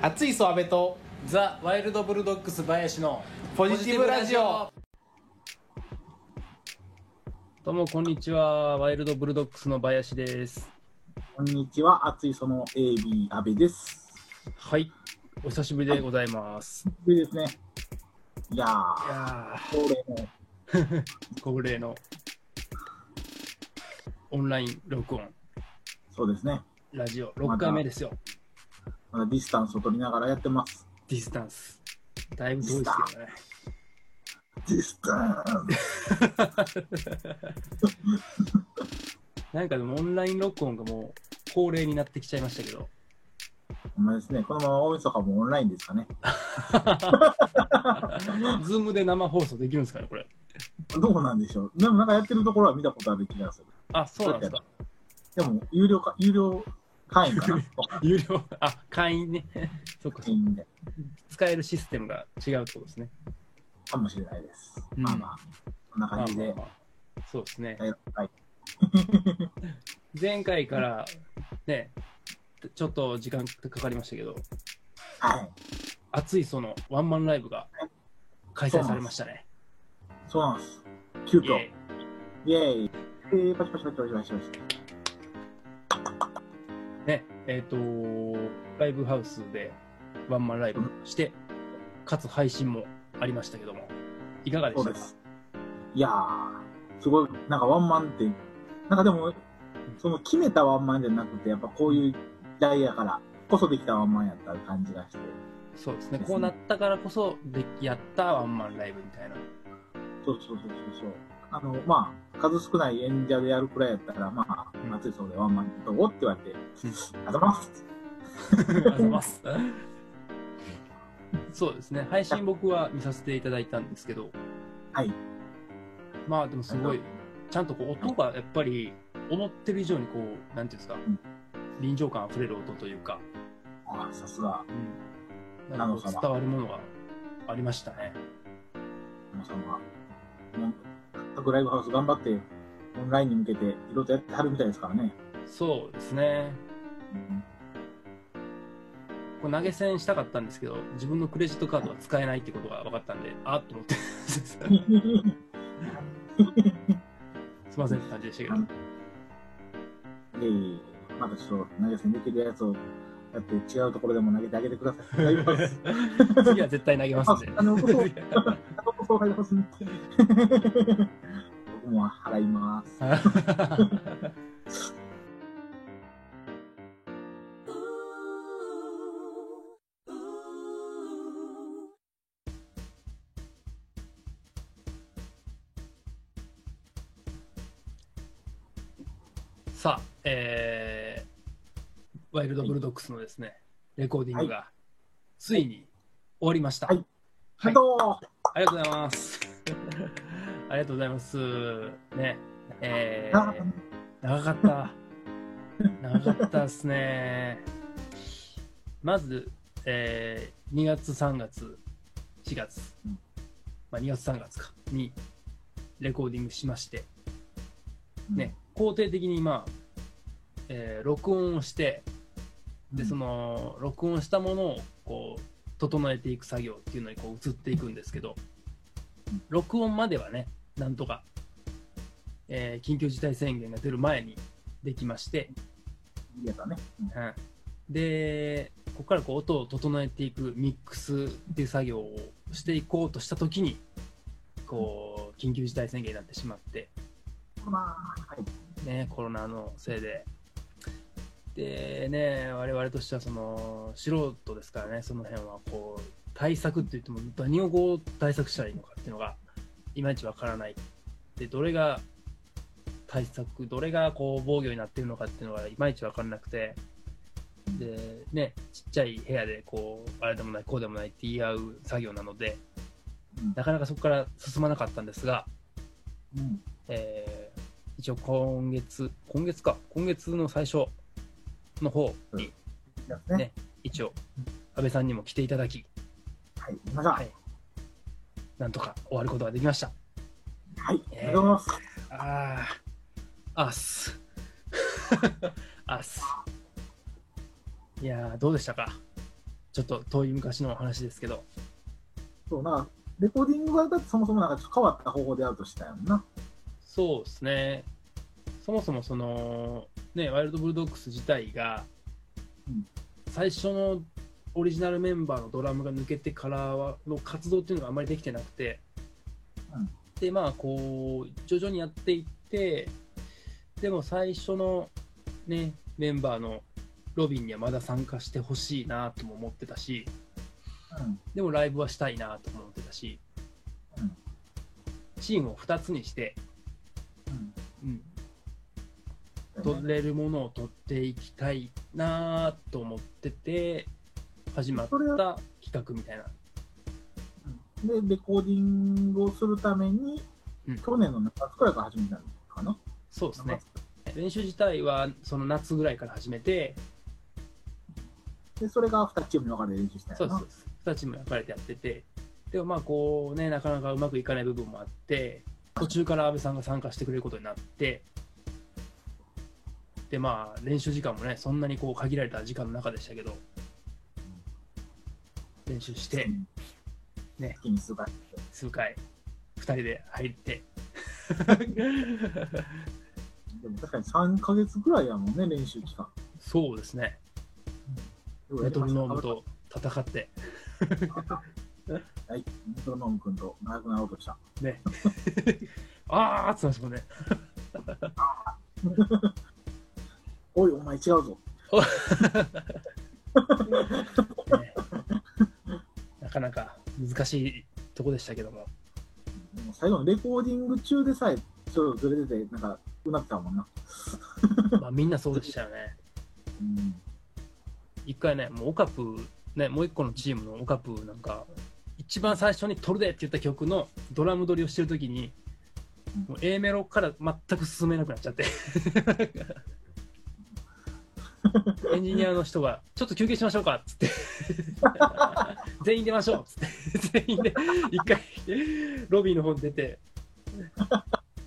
熱いそ阿部とザ・ワイルドブルドッグス林のポジティブラジオ。どうもこんにちはワイルドブルドッグスの林です。こんにちは、熱いその AB 阿部です。はいお久しぶりでございます、でですね、いやい、ー、や恒例の、ー 恒例のオンライン録音。そうですね、ラジオ6回目ですよ。まだディスタンスを取りながらやってます。ディスタンスだいぶ遠いですけどねディスタンスなんかでもオンライン録音がもう恒例になってきちゃいましたけどほんまですね、このまま大晦日もオンラインですかね。ズームで生放送できるんですかねこれどうなんでしょう。でもなんかやってるところは見たことある気がする。あそうなんですかでも、有料か、有料会員かな？有料あ会員ね そっかそっか会員で。使えるシステムが違うってことですね。かもしれないです。うんまあまあ、こんな感じでまあ。まあまあそうですね。はい。前回からね、ちょっと時間かかりましたけど、はい。熱いそのワンマンライブが開催されましたね。そうなんです。急遽。イエーイ。えー、パチパチパチパチパチパチ。イね、えっ、と、ライブハウスでワンマンライブして、かつ配信もありましたけども、いかがでしたか？いやー、すごい、なんかワンマンって、なんかでも、その決めたワンマンじゃなくて、やっぱこういう時代やからこそできたワンマンやった感じがして、そうですね。ですねこうなったからこそでやったワンマンライブみたいな。そうそうそうそうそう。あの、まあ、数少ない演者でやるくらいやったら、まあうん、熱いそうでワンマンどうって言われて、あざます。あざいます。そうですね。配信僕は見させていただいたんですけど、はい。まあでもすごい、ちゃんとこう音がやっぱり思ってる以上にこう、なんていうんですか、ん臨場感あふれる音というか、あさすが、うん、なんか伝わるものがありましたね。各ライブハウス頑張って、オンラインに向けていろいろとやってはるみたいですからね。そうですね。うん投げ銭したかったんですけど、自分のクレジットカードは使えないってことが分かったんで、あっと思って、すいませんって感じでしたけど。いえいえ、またちょっと投げ銭できるやつをやって違うところでも投げてあげてください。次は絶対投げますんで。あの、そう、そう入ります。僕も払います。さあ、えー、ワイルドブルドッグスのですね、レコーディングが、ついに終わりました。はいはいどうもありがとうございます。ありがとうございます。ね、えあー、長かった。長かったですね。まず、えー、2月、3月、4月、うんまあ、2月、3月か、にレコーディングしまして、うんね、肯定的にまあ、えー録音をして、で、その、録音したものを、こう、整えていく作業っていうのにこう移っていくんですけど、録音まではね、なんとか、えー緊急事態宣言が出る前にできまして、いいやつだね。うんうんで、ここからこう音を整えていくミックスっていう作業をしていこうとしたときに、こう、緊急事態宣言になってしまって、まあ、はい。ね、コロナのせいで。でね、我々としてはその素人ですからね、その辺はこう対策って言っても何をこう対策したらいいのかっていうのがいまいちわからない。で、どれが対策、どれがこう防御になっているのかっていうのがいまいちわからなくて、で、ね、ちっちゃい部屋でこう、あれでもない、こうでもないって言い合う作業なので、うん。なかなかそこから進まなかったんですが、うん。えー一応今月、今月か、今月の最初の方に、いいやつね。ね一応、安倍さんにも来ていただき、はい。ましょう。はいなんとか終わることができました。はい。ありえーがとうございます。ああ、あっす。あっす。いやー、どうでしたか？ちょっと遠い昔の話ですけど。そう、なレコーディングがだってそもそもなんかちょっと変わった方法でやるとしたよな。そうですね。そもそもその、ね、ワイルドブルドッグス自体が、うん。最初のオリジナルメンバーのドラムが抜けてからはの活動っていうのがあんまりできてなくて、うん。で、まあ、こう、徐々にやっていって、でも最初のね、メンバーのロビンにはまだ参加してほしいなとも思ってたし、うん。でもライブはしたいなとも思ってたし、うん。チームを2つにして、取れるものを取っていきたいなと思ってて始まった企画みたいな。で、レコーディングをするために、うん。去年の夏くらいから始めたのかな？そうですね。練習自体はその夏ぐらいから始めてで、それが2チームに分かれて練習したそうですそう。です。2チームに分かれてやってて。でもまあこうねなかなかうまくいかない部分もあって途中から阿部さんが参加してくれることになってでまあ練習時間もねそんなにこう限られた時間の中でしたけど練習してうん。ね。数回。数回2人で入って。でも確かに3ヶ月ぐらいやもんね、練習期間。そうですね。メトロノームと戦って。はい、メトロノーム君と長くなろうとした。ね。あーって言ってましたもんね おい、お前違うぞ。ねなかなか難しいとこでしたけどももう最後のレコーディング中でさえ、ちょっとずれてて、なんか、うなってたもんな。まあみんなそうでしたよねうん。一回ねもうオカプねもう一個のチームのオカプなんか一番最初に「撮るで」って言った曲のドラム撮りをしてる時にもう A メロから全く進めなくなっちゃって エンジニアの人が「ちょっと休憩しましょうか」っつって。全員出ましょうっつって。全員で一回ロビーの方に出て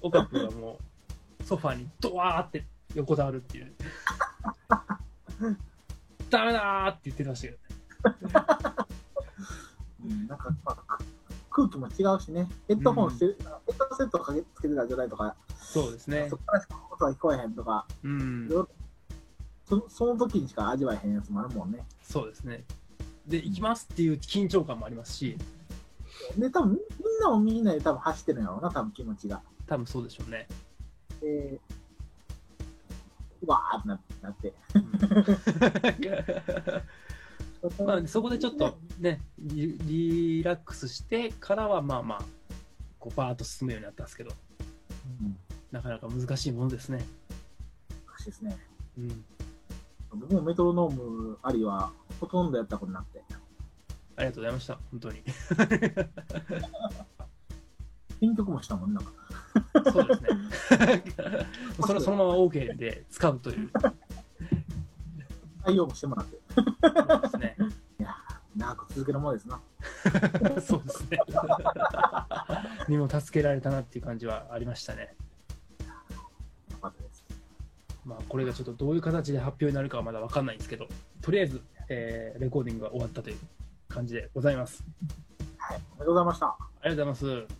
オカプがもうソファーにドワーって横たわるっていう。ダメだーって言ってましたけどうんなんか、まあ、空気も違うしね、ヘッドホンしてる、ヘッドセットをかけつけてた状態とか、そうですね。そこからしか音が聞こえへんとか、うんそその時にしか味わえへんやつもあるもんね。そうですねで行きますっていう緊張感もありますしで、多分みんなもみんなで多分走ってるんやろうな、多分気持ちが。多分そうでしょうねで、うわーってななって。まあ、そこでちょっとねリリラックスしてからはまあまあこうバーッと進むようになったんですけどうん、なかなか難しいものですね、難しいですね。うん、僕もメトロノームありはほとんどやったことなくて。ありがとうございました本当に編曲もしたもんな。そうですね それそのまま OK で使うという採用もしてもらって。そうですねいやー、長く続けるものですな。そうですね にも助けられたなっていう感じはありましたね。まあ、これがちょっとどういう形で発表になるかはまだ分かんないんですけど、とりあえず、えーレコーディングが終わったという感じでございます。はい。おめでとうございました。ありがとうございます。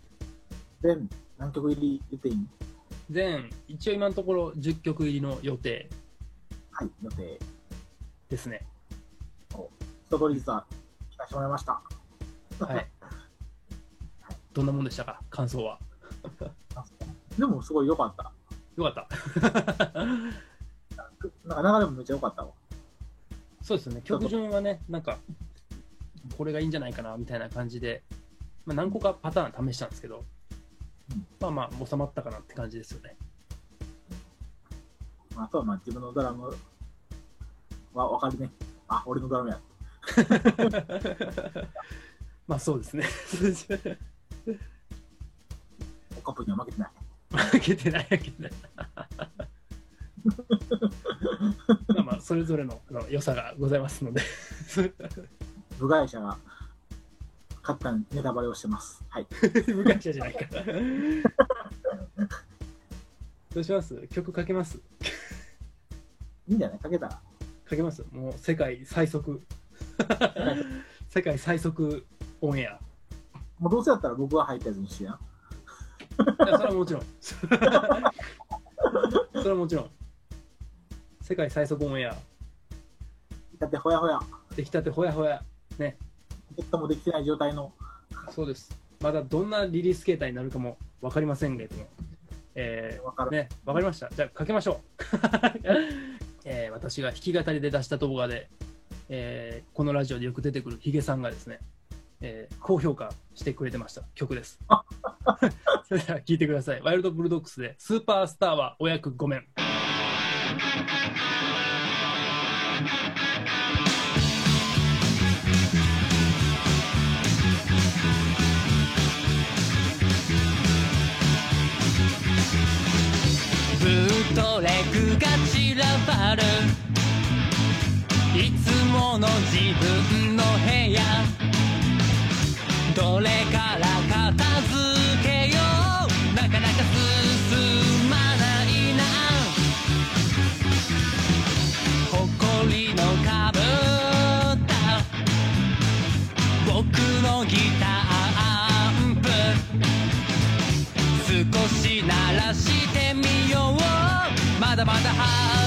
全何曲入り言っていい全、一応今のところ10曲入りの予定はい、予定。ですね。一通り実は聞かせてもらいました。はい。どんなもんでしたか？感想は。でもすごい良かった。よかった。なんか流れもめっちゃ良かったわ。そうですよね。曲順はね、なんか、これがいいんじゃないかなみたいな感じで、まあ、何個かパターン試したんですけどうん、まあまあ、収まったかなって感じですよね。あとはまあ自分のドラムは分かるね。あ、俺のドラムや。まあそうですね。カップには負けてない。負けてない、負けてない。まあまあ、それぞれのあの良さがございますので。部外者が勝ったネタバレをしてます。はい。部外者じゃないから。どうします？曲かけます？いいんじゃない？かけたら。かけます？もう世界最速。世界最速オンエア。もうどうせやったら僕が入ったやつにしてやん。いや、それはもちろん。それはもちろん。世界最速オンエア。だってほやほや、出来たてほやほや。ね。ポットもできてない状態の、そうです。まだどんなリリース形態になるかも分かりませんけれども。えわかる。ー、ね、分かりました。じゃあ、かけましょう。えー私が弾き語りで出した動画で、えーこのラジオでよく出てくるヒゲさんがですね、えー高評価してくれてました曲です。それでは聴いてください。ワイルドブルドッグスでスーパースターはお役ごめん。ブートレグが散らばるいつもの自分の部屋どれから片付けよう。なかなか進まないな。ほこりのかぶった。僕のギターアンプ。少し鳴らしてみよう。まだまだ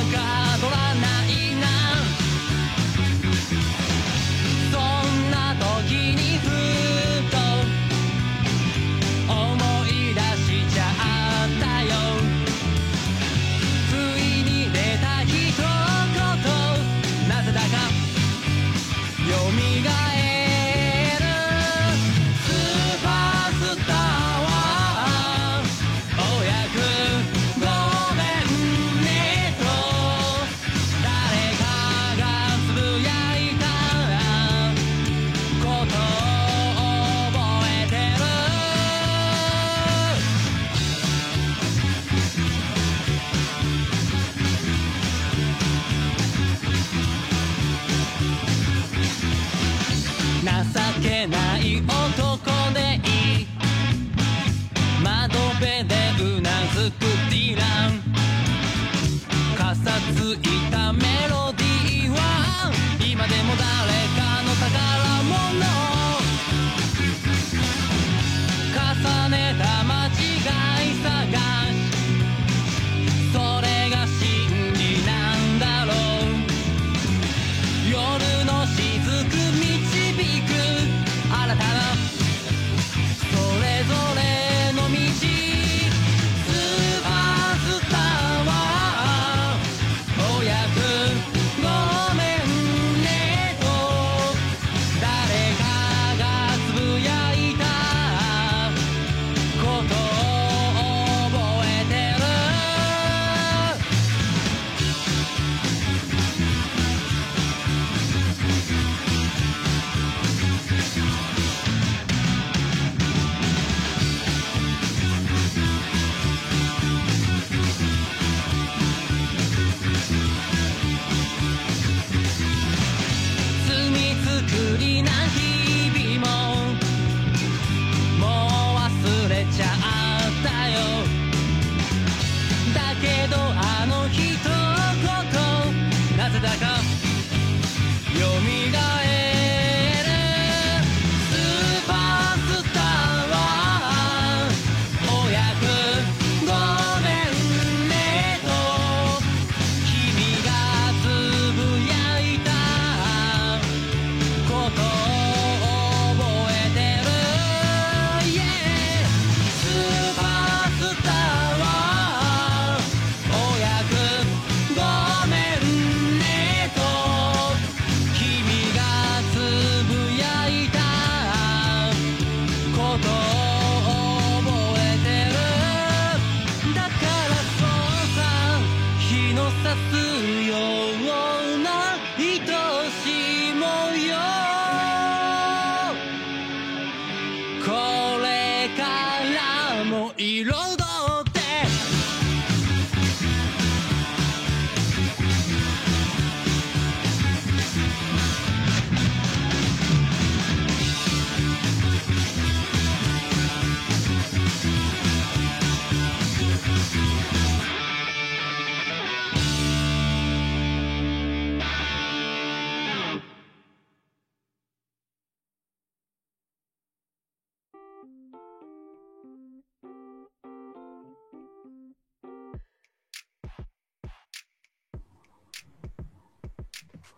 も彩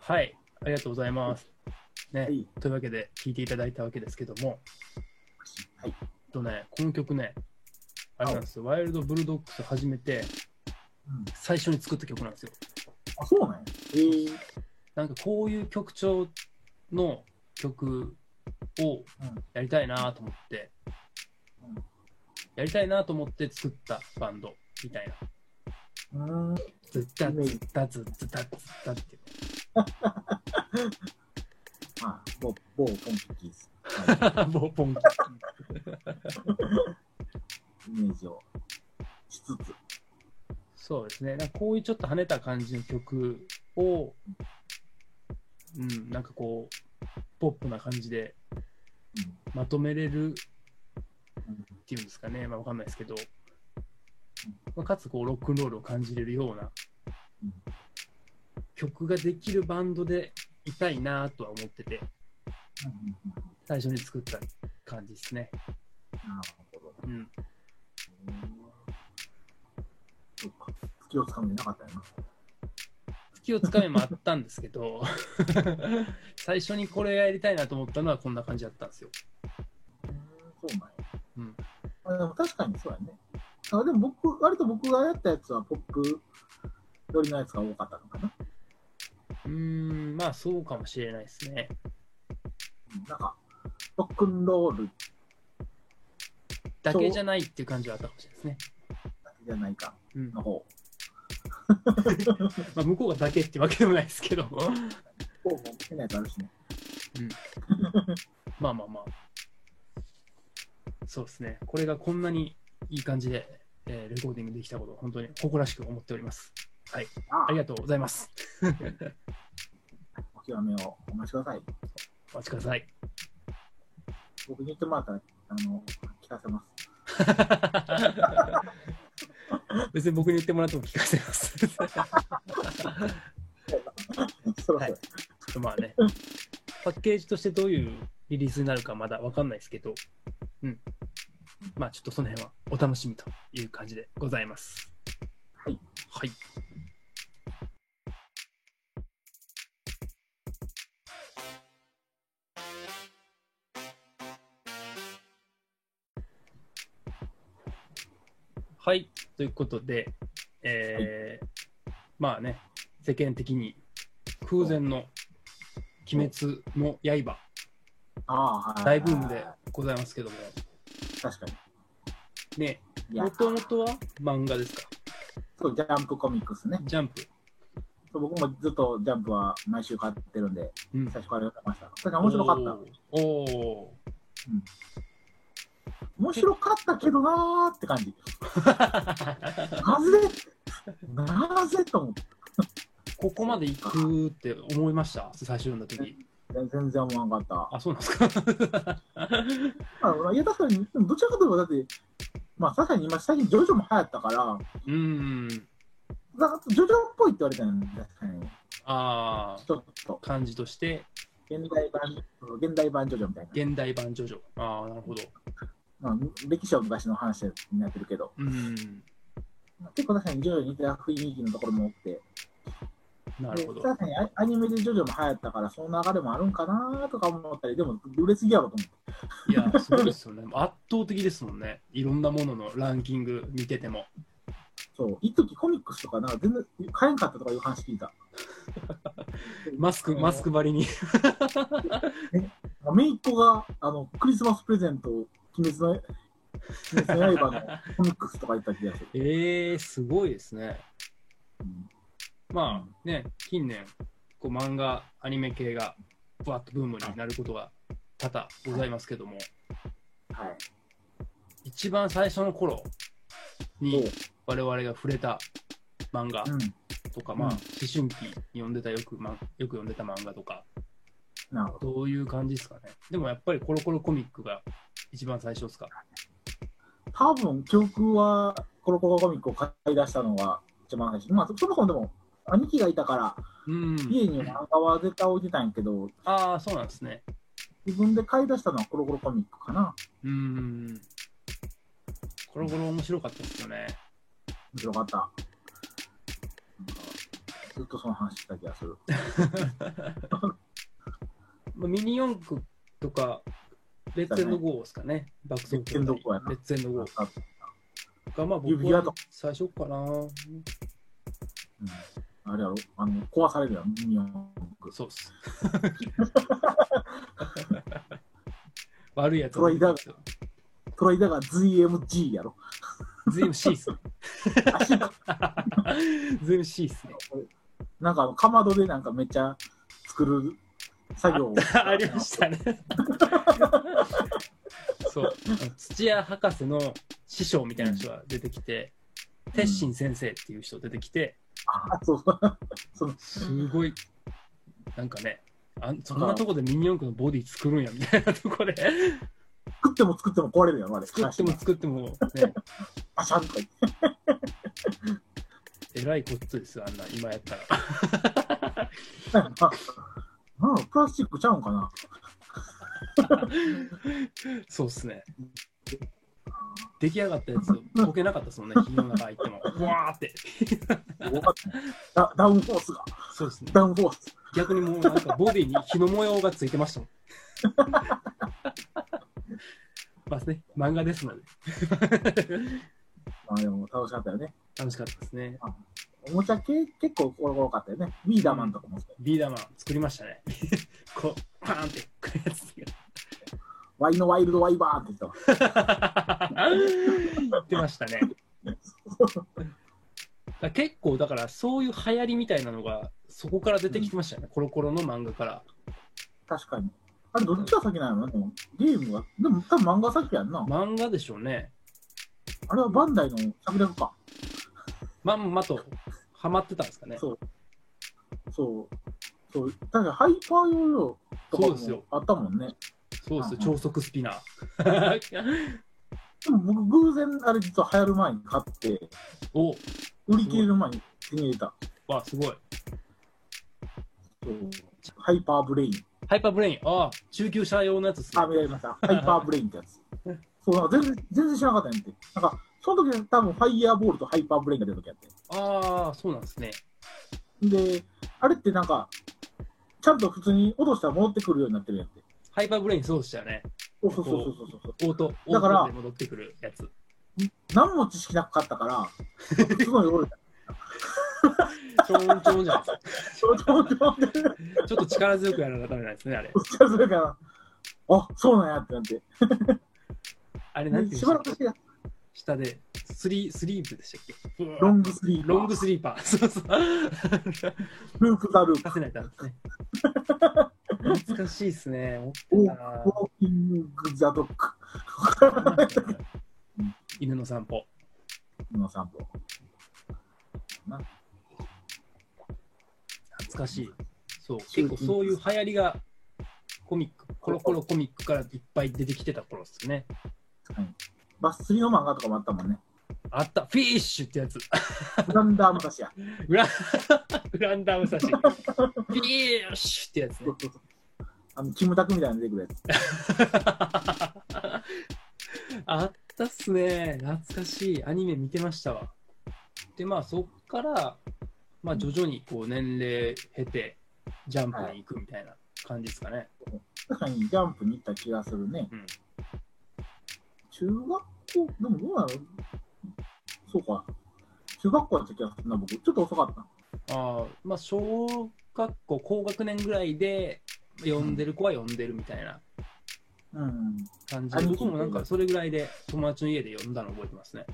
はい、ありがとうございます。ね、はい。というわけで、聴いていただいたわけですけども、はい。とね、この曲ね、あれなんですよ、ワイルドブルドッグス始めて、うん、最初に作った曲なんですよ。あ、そうなんや。えー、なんかこういう曲調の曲をやりたいなと思って、うんやりたいなと思って作ったバンドみたいな。うーん。ズッタズッタズッズタズッタっていう。まあ、某、某ポンキーズ。はボーポンい。イメージをしつつ。そうですね。なんかこういうちょっと跳ねた感じの曲を、うん、なんかこう、ポップな感じでまとめれるうん。っていうんですかね、まあわかんないですけど、まあ、かつこうロックンロールを感じれるようなうん曲ができるバンドでいたいなとは思ってて、最初に作った感じですね。なるほど。うん。うんそうか。月をつかめなかったよな。月をつかめもあったんですけど、最初にこれやりたいなと思ったのはこんな感じだったんですよ。うんそうなんや。うん。あでも確かにそうやね。あでも僕、割と僕がやったやつはポップ寄りのやつが多かったのかな。うーん、まあそうかもしれないですね。うんなんか、ロックンロールだけじゃないっていう感じはあったかもしれないですね。だけじゃないかうんの方。まあ、向こうがだけってわけでもないですけど、こうも変なやつあるしね。まあまあまあ。そうですね。これがこんなにいい感じで、えーレコーディングできたこと、本当に誇らしく思っております。はい。あありがとうございます。お極めをお待ちください。お待ちください。僕に言ってもらったら、あの、聞かせます。別に僕に言ってもらっても聞かせます。はいょっとまあね、パッケージとしてどういうリリースになるかまだわかんないですけど、うん。まあちょっとその辺はお楽しみという感じでございます。はい。はい。はい。ということで、えーまあね、世間的に空前の鬼滅の刃。大ブームでございますけども、確かに。ね、も、ともとは漫画ですか？そう、ジャンプコミックスね。ジャンプ。そう僕もずっとジャンプは毎週買ってるんで、うん最初から読んでました。それが面白かった。おーお面白かったけどなーって感じ。ーなぜ？なぜと思って。ここまで行くって思いました？最初読んだ時全然思わんかった。あ、そうなんですか？あいや、確かに、どちらかといえば、だって、まあ、確かに今、最近、ジョジョも流行ったから、うーん。なんかジョジョっぽいって言われたよね、確かに。ああ、ちょっと、感じとして、現代版、現代版ジョジョみたいな。現代版ジョジョ。ああ、なるほど。まあ、歴史は昔の話になってるけど、うん。結構確かにジョジョに似た雰囲気のところも多くて、でなるほど。確かにアアニメでジョジョも流行ったから、その流れもあるんかなとか思ったり、でも、売れすぎやろと思って。いや、すごいですよね。圧倒的ですもんね。いろんなもののランキング見てても。そう、一時コミックスとか、なんか全然買えんかったとかいう話聞いた。マスク、マスク張りに。めいっ子が、あの、クリスマスプレゼントを、鬼滅の、鬼滅の刃のコミックスとか言った気がする。えー、すごいですね。うんまあね、近年、こう漫画、アニメ系が、ぶわっとブームになることが多々ございますけども、はい。一番最初の頃に我々が触れた漫画うん。とか、まあ、うん思春期に読んでたよく、ま、よく読んでた漫画とか。どういう感じですかね。でもやっぱりコロコロコミックが一番最初ですか？多分、記憶は、コロコロコミックを買い出したのが一番最初。まあ、そそもそもでも、兄貴がいたから、うん。家に漫画は絶対置いてたんやけど、ああ、そうなんですね。自分で買い出したのはコロコロコミックかな。うん。コロコロ面白かったですよね。面白かった。ずっとその話した気がする。まあ、ミニ四駆とか、レッツエンドゴーですかね。爆走レッツエンドゴーやなレッツエンドゴーあが、まあ僕は最初かな。うん、あれやろあの、壊されるやん、ミニ四駆。そうっす。悪いやつトライダートライダーが ZMG やろ。ズーム C っすね。足が ズーム C っすね。なんかかまどでなんかめっちゃ作る作業を。ありましたね。そう。土屋博士の師匠みたいな人が出てきて、鉄心先生っていう人出てきて、あ、そうそう。そのすごい、なんかね、あんそんなとこでミニ四駆のボディ作るんやみたいなとこで、作っても作っても壊れるやろ、あれ。作っても作っても、ね、パシャンとか。えらいこっつですよ、あんな、今やったら。あなんかプラスチックちゃうんかな？そうっすね。出来上がったやつ、溶けなかったですもんね、火の中入っても。うわーって。ダダウンフォースが。そうですね。ダウンフォース。逆にもうなんかボディに火の模様がついてましたもん。まあね、漫画ですので、まあでも楽しかったよね。楽しかったですね。おもちゃ系結構多かったよね。ビーダーマンとかもそう。ビーダーマン作りましたね。こう、パーンってくるやつ。ワイのワイルドワイバーンって言ったわ。言ってましたね。結構だからそういう流行りみたいなのがそこから出てきてましたよね、コロコロの漫画から。確かに。あれ、どっちが先なの？でもゲームが。でも多分漫画先やんな。漫画でしょうね。あれはバンダイの策略か。まんまとハマってたんですかね？そう。そう。そう。確かにハイパーヨーヨーとかそうですよもあったもんね。そうですよ、うん超速スピナー。でも僕偶然あれ実は流行る前に買って、お売り切れる前に手に入れた。わ、すごい。そう。ハイパーブレイン。ハイパーブレイン、ああ、中級者用のやつっすねあ、。見られました。ハイパーブレインってやつ。そう、なんか全然、全然知らなかったんやって。なんか、その時多分ファイヤーボールとハイパーブレインが出た時やって。ああ、そうなんですね。で、あれってなんか、ちゃんと普通に落としたら戻ってくるようになってるやんって。ハイパーブレインそうでしたよね。そうそうそうそうそうそう。オート、だから戻ってくるやつ。何も知識なかったから、すごい折れた。ちょんちょんじゃないですちょちょちょって、か。ちょっと力強くやらなダメなんですね、あれ。それから、あ、そうなんやってなって。あれ、なんていしうんでしばらくして、下で、スリー、スリープでしたっけ？ロングスリーパー、ロングスリーパー。そうそう。ループザループ、させないとダメですね。懐かしいっすね。持ってウォーキングザドッグ 犬の散歩。の散歩。懐かしい。そう、結構そういう流行りが、コミック、コロコロコミックからいっぱい出てきてた頃ですね。バス釣りの漫画とかもあったもんね。あった、フィッシュってやつ。グランダームタシや。グラ グランダムサシ。フィッシュってやつね。あの、キムタクみたいなの出てくるやつ。あったっすね。懐かしい。アニメ見てましたわ。で、まあそっから、まあ徐々にこう年齢経て、ジャンプに行くみたいな感じですかね。確かにジャンプに行った気がするね。うん中学校、でもどうなの？そうか。中学校やった気がするな、僕。ちょっと遅かった。ああ、まあ小学校高学年ぐらいで読んでる子は読んでるみたいなうん。感じで、兄貴僕もなんかそれぐらいで友達の家で読んだの覚えてますね。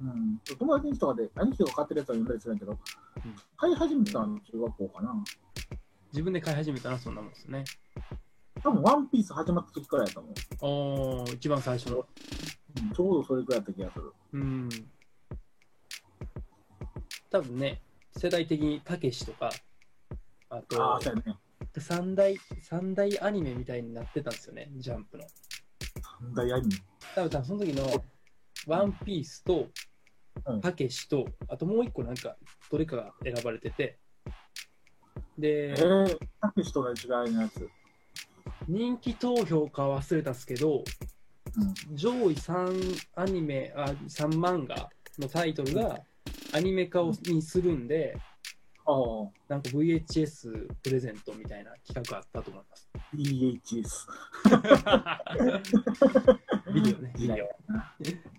うん。友達の人とかで、兄貴とか買ってるやつは読んだりするんやけど、買い始めたの中学校かな。自分で買い始めたらそんなもんですね。多分、ワンピース始まった時からやったもん。おー、一番最初の。うんちょうどそれくらいやった気がする。うん。多分ね、世代的にたけしとか、ああとあ、、そうやね。三大、三大アニメみたいになってたんですよね、ジャンプの。三大アニメ？多分多分その時の、ワンピースとうん、たけしと、あともう一個なんか、どれかが選ばれてて、でえ、ー、たけしと同じぐらいのやつ。人気投票か忘れたんですけど、うん。上位3アニメ、あ3漫画のタイトルがアニメ化をにするんで、ああ、なんか VHS プレゼントみたいな企画あったと思います。VHS。ビデオね、ビ時代デオ。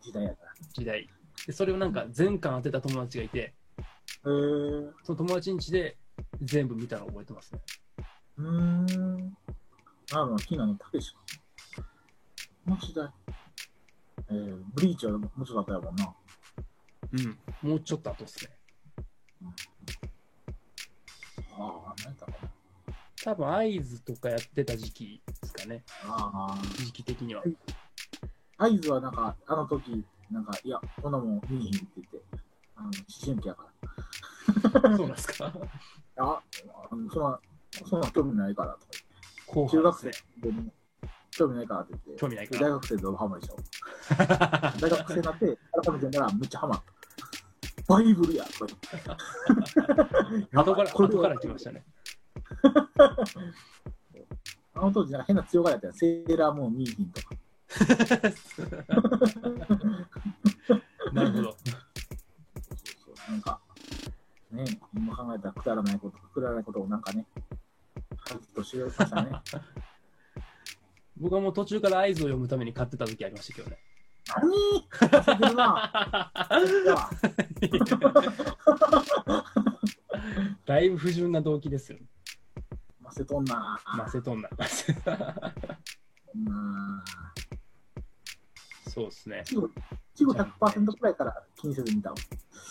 時代やな。時代。で、それをなんか全巻当てた友達がいて、へえー。その友達ん家で全部見たのを覚えてますね。うーん。あるの、気になるの、たけしか。この時代。えー、ブリーチはもうちょっと後やもんな。うん。もうちょっと後ですね。ああ、何やったかな。多分、合図とかやってた時期ですかね。あ時期的には。あ、合図はなんか、あの時、なんか、いや、こんなもん見えへんって言って、あの、思春期やから。そうなんですか？あ、そんな、そんな興味ないからとか後中学生半でも、興味ないからって言って、興味ないから大学生でハマるでしょ。大学生になって、改めて見たらめっちゃハマった。バイブルやとか言って。後から、これ後から来ましたね。あの当時なんか変な強がりやったよ。セーラームーンミーティンとか。なるほど。そうそうなんか、ね、今考えたらくだらないこと、くだらないことをなんかね、はっとしましたね。僕はもう途中から合図を読むために買ってた時ありましたけどね。何？だいぶ不純な動機ですよ。マセトンな。マセトンナ。うんそうですね。いちご100%くらいから気にせず見たわ。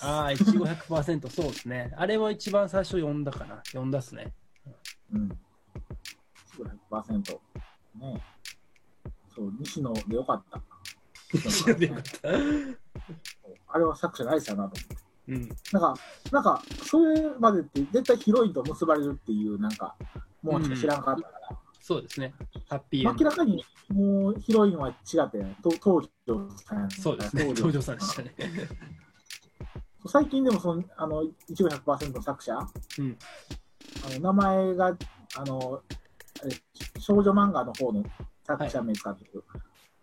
ああ、いちご100%、そうですね。あれは一番最初読んだかな。読んだっすね。うん。いちご100%。ねそう、西野でよかった。知らなかった。あれは作者ナイスやなと思って。うん。なんか、なんか、それまでって絶対ヒロインと結ばれるっていう、なんか、もうしか知らんかったから、そうですね。ハッピー。明らかにもうヒロインは違って、と東條さん。そうですね。東條さんでしたね。最近でもその、あの、いちご100%の作者、うん。あの名前が、あの、少女漫画の方の作者名使ってる。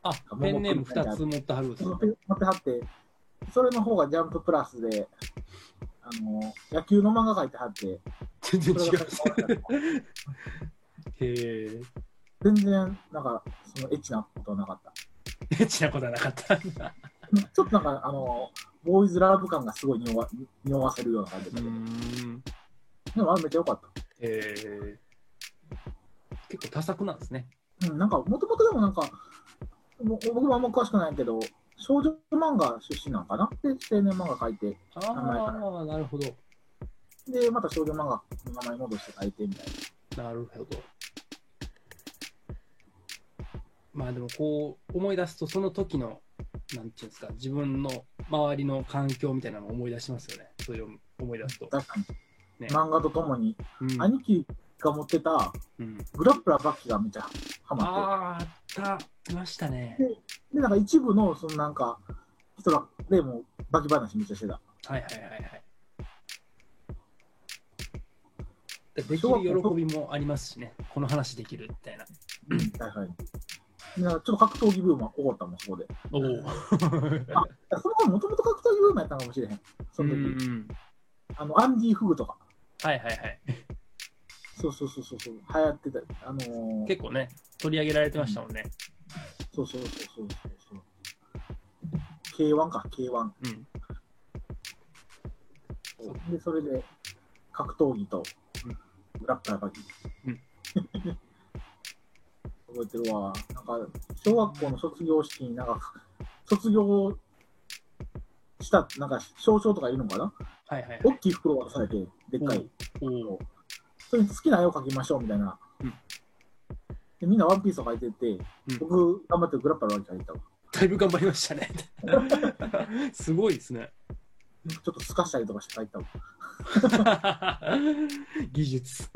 あ、ペンネーム2つ持ってはるんです持ねって持ってはって、それの方がジャンププラスで、あの、野球の漫画描いてはって、全然違う。へえ。全然、なんか、そのエッチなことはなかった。エッチなことはなかったんだ。ちょっとなんか、あの、ボーイズラブ感がすごい匂わ匂わせるような感じだうったけど、ん。でもあれめっちゃ良かった。へえ。結構多作なんですね。うん、なんか、もともとでもなんか、も僕もあんま詳しくないけど、少女漫画出身なのかな？で、青年漫画描いて、ああ、なるほど。で、また少女漫画の名前戻して描いてみたいな。なるほど。まあでもこう思い出すとその時のなんていうんですか自分の周りの環境みたいなのを思い出しますよね。それを思い出すと。確かに。ね漫画とともに、うん兄貴が持ってたうん、グラップラーバッキがめっちゃハマっあーあった、いましたね。て。で、なんか一部の、そのなんか、人らでもうバキ話めっちゃしてた。はいはいはいはい。でできる喜びもありますしね、この話できるみたいな。はいはい。ちょっと格闘技ブームは起こったもん、そこで。おお。あ、その頃もともと格闘技ブームやったのかもしれへん。その時。うん。あの、アンディ・フグとか。はいはいはい。そうそうそうそうそう、流行ってた。あのー、結構ね、取り上げられてましたもんね。そうそうそうそうそうそう。K1 か、K1。うん。で、それで、格闘技とラップラーバキ。うん 覚えてるわ。なんか、小学校の卒業式になんか、卒業した、なんか、賞状とかいるのかな？はいはいはい。大きい袋渡されて、でっかい。おお。それに好きな絵を描きましょうみたいな。うんでみんなワンピースを描いてて、うん僕、頑張ってグラップラーバキ描いたわ。だいぶ頑張りましたね。すごいですね。ちょっと透かしたりとかして描いたわ。技術。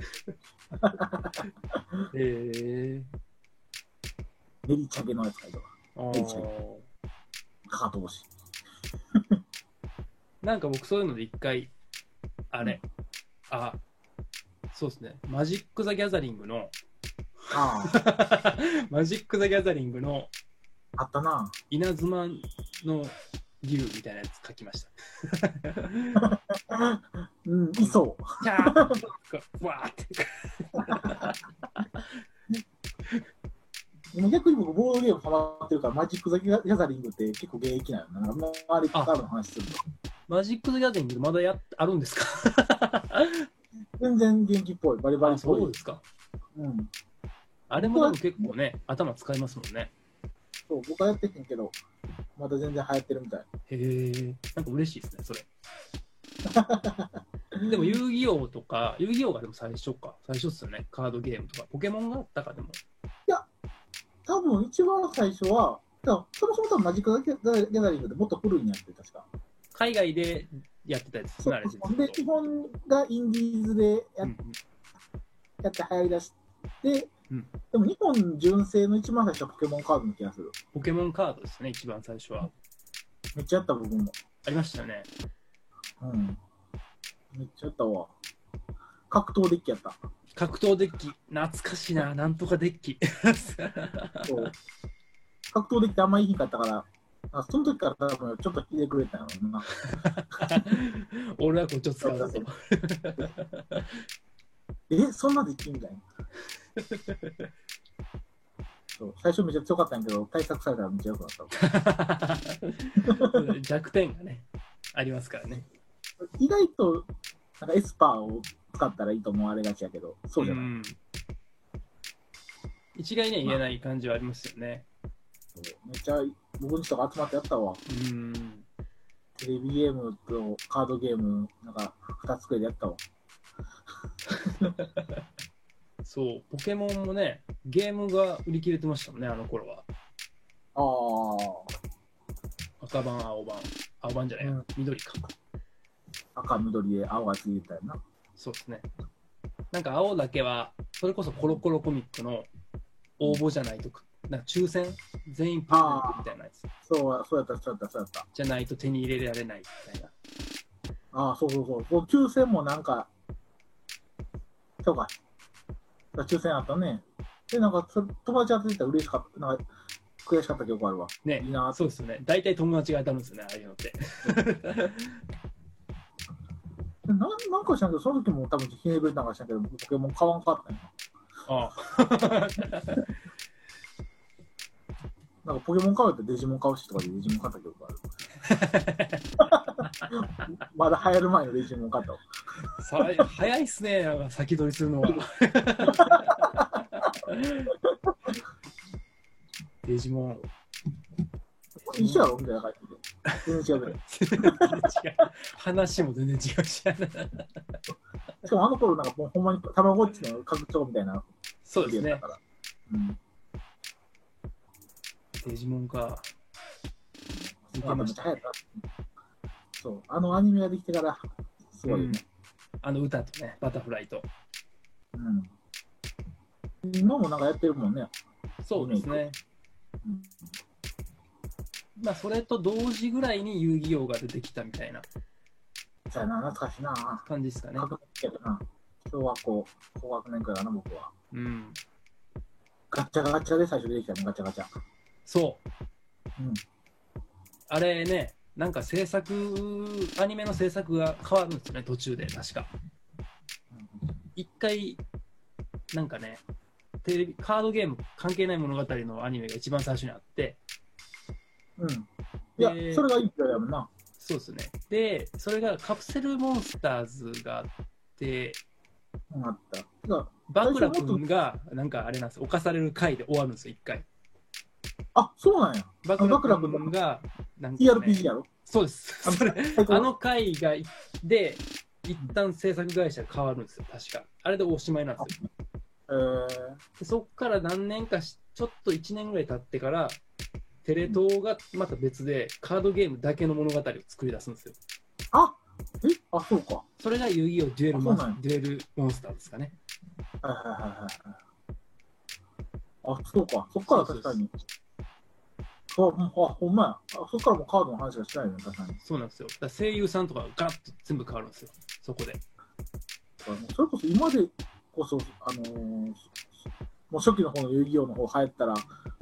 え練り茶毛のやつ描いたわ。ー、あいいじゃんーかかと押し。なんか僕そういうので一回、あれ、あ、そうですね、マジック・ザ・ギャザリングの、ああ、マジック・ザ・ギャザリングのあったな。稲妻の竜みたいなやつ書きました。うん、いそう。キャーわーって。でも逆に僕、ボードゲームハマってるから、マジック・ザ・ギャザリングって結構現役なのな。な周りからの話すると。マジック・ザ・ギャザリングまだやっあるんですか？全然元気っぽい、バリバリっぽいそうで。すか。うん。あれもでも結構ね、頭使いますもんね。そう、僕はやってへんけど、また全然流行ってるみたい。へえ、なんか嬉しいですね、それ。でも遊戯王とか、遊戯王がでも最初か、最初っすよね、カードゲームとか、ポケモンがあったかでも。多分一番最初は、そもそも多分マジック・ザ・ギャザリングってもっと古いんやって、確か。海外でやってたやつですね、あれで、日本がインディーズでや,、うんうんやって流行りだして、うんでも日本純正の一番最初はポケモンカードの気がする。ポケモンカードですね、一番最初は。めっちゃやった僕も。ありましたよね。うん。めっちゃやったわ。格闘デッキやった。格闘デッキ、懐かしいな、なんとかデッキ。そう。格闘デッキあんまりいいかったから、あその時から多分ちょっと聞いてくれたのな。俺はこっちを使うぞと。え、そんなできんみたいな。そう最初めっちゃ強かったんやけど、対策されたらめっちゃ良くなったわ。弱点がね、ありますからね。意外と、なんかエスパーを使ったらいいと思われがちやけど、そうじゃない。ん一概には言えない感じはありますよね。そうめっちゃ僕んちとか集まってやったわ。うん。テレビゲームとカードゲーム、なんか2つくらいでやったわ。そう、ポケモンもね、ゲームが売り切れてましたもんね、あの頃は。あ赤版、青版。青版じゃないや、うん緑か。あ、赤、緑で青がついてたよな。そうですね。なんか青だけは、それこそコロコロコミックの応募じゃないとか、なんか抽選全員プレゼントみたいなやつそう、そうやった、そうやった、そうやった。じゃないと手に入れられないみたいな。ああ、そうそうそう。そう抽選もなんか、そうか。抽選あったね。で、なんか、そ友達当ててたら嬉しかった。なんか、悔しかった記憶あるわ。ねいいな、そうですよね。大体友達が当たるんですよね、ああいうのって。なんなんか知らんけど、その時も多分ひねくれたんか知らんけど、ポケモン買わんかったんや。あなんかポケモン買うってデジモン買うしとかでデジモン買った記憶ある。まだ流行る前のデジモン買ったさ早いっすね、先取りするのは。デジモン。一緒やろみたいな感じで。全然違うけど。全然違う。話も全然違うし。しかもあの頃なんかもうほんまにたまごっちの拡張みたいなそうですね。うん。デジモンか。あ。そう。あのアニメができてから、すごいよね。あの歌とね、バタフライと。うん。今もなんかやってるもんね。そうですね。うんまあ、それと同時ぐらいに遊戯王が出てきたみたいなそうやな、懐かしいな。感じですかね。確認けどな。小学校、高学年くらいかな、僕は。うん。ガチャガチャで最初出てきたね、ガチャガチャ。そう。うん。あれね、なんか制作、アニメの制作が変わるんですよね、途中で、確か。一回、なんかね、テレビ、カードゲーム関係ない物語のアニメが一番最初にあって、うん。いや、でそれがいいくらいやもんな。そうですね。で、それがカプセルモンスターズがあって、うん、あった。バクラ君が、なんかあれなんですよ、犯される回で終わるんですよ、一回。あ、そうなんや。バク君君が、なんか、ね、TRPG やろ？そうです。それあの回がいで、一旦制作会社が変わるんですよ、確か。あれでおしまいなんですよ。えー、でそっから何年かし、ちょっと1年ぐらい経ってから、テレ東がまた別でカードゲームだけの物語を作り出すんですよ。あえ？あ、そうか。それが遊戯王デュエルマあそうなんやデュエルモンスターですかね。はいはいはいはい。あ、そうか。そっから確かに。あ、ほんあほんまや。あそっからもうカードの話がしないね、確かに。そうなんですよ。だ声優さんとかがガラッと全部変わるんですよ。そこで。それこそ今でこそ、あのーもう初期の方の遊戯王の方流行ったら、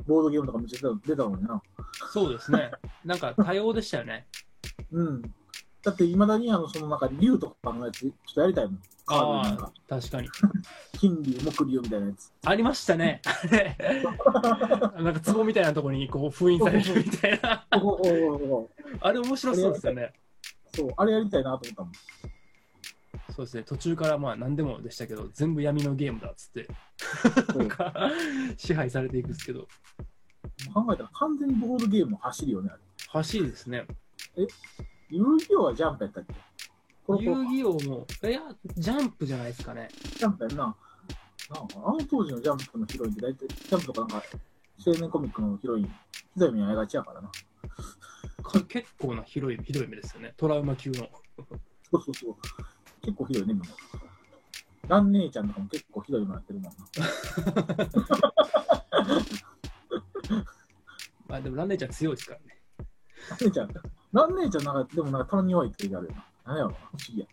ボードゲームとかめっちゃ出たのにな。そうですね。なんか多様でしたよね。うん。だって、いまだにあの、そのなんか、竜とかのやつ、ちょっとやりたいもん。カード確かに。金竜、木竜みたいなやつ。ありましたね。あれなんか壺みたいなところにこう封印されるみたいな。あれ面白そうですよね。そう、あれやりたいなと思ったもん。そうですね。途中からまあ何でもでしたけど、全部闇のゲームだっつって、支配されていくんですけど、考えたら完全にボードゲームの走りよね、あれ。走りですね。遊戯王はジャンプやったっけ？遊戯王も、いや、ジャンプじゃないですかね。ジャンプやんな。なんか、あの当時のジャンプのヒロインって大体、ジャンプとかなんか、青年コミックのヒロイン、ひどい目に遭いがちやからな。か結構な広い、ひどい目ですよね。トラウマ級の。そうそうそう。結構ひどいね、みんな。ラン姉ちゃんとかも結構ひどい目になってるもんな。まあでもランネちゃん強いですからね。ラン姉ちゃん、ラン姉ちゃんなんか、でもなんかたまに弱いって言われるな。何やろうな、不思議や。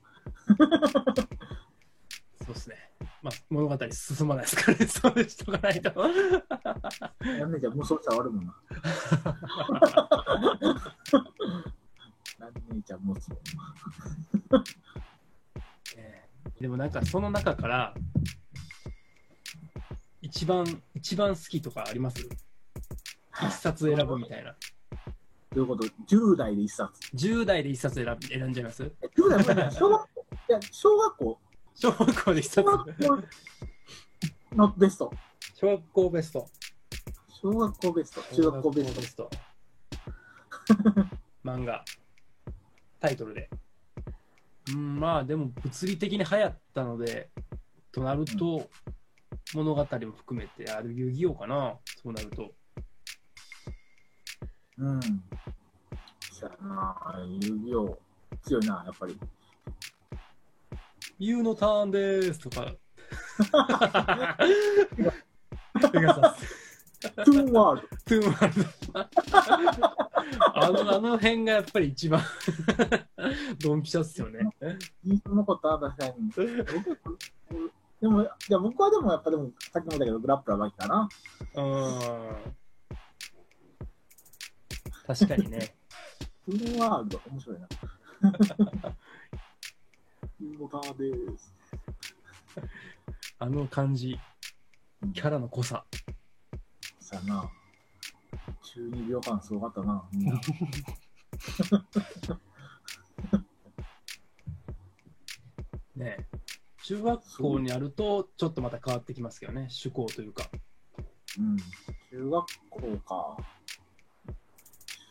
そうですね。まあ物語進まないですからね。そうしとかないと。ラン姉ちゃん無双したら悪いもんな。ラン姉ちゃん無双。えーでもなんかその中から、一番、一番好きとかあります？一冊選ぶみたいな。ということ、10代で一冊。10代で一冊選び選んじゃいます？え10代小学校、いや、小学校、小学校で一小冊。学校のベスト。小学校ベスト。小学校ベスト。中学校ベスト。スト。漫画。タイトルで。うん、まあでも物理的に流行ったので、となると、物語も含めて、ある遊戯王かな、そうなると。うん。そやな遊戯王。強いな、やっぱり。 You のターンでーすとか。ペガサス。トゥーンワールド。トゥーンワールドあの、あの辺がやっぱり一番ドンピシャっすよね。印象残ったな、確かに。僕でも、いや、僕はでもやっぱでも、さっきも言ったけど、グラップラーばきかな。うん。確かにね。トゥーンワールド、面白いな。ユーモターです。あの感じ、キャラの濃さ。さやな。中二秒間すごかったな、みんな。ね中学校になると、ちょっとまた変わってきますけどね、趣向というか。うん。中学校か。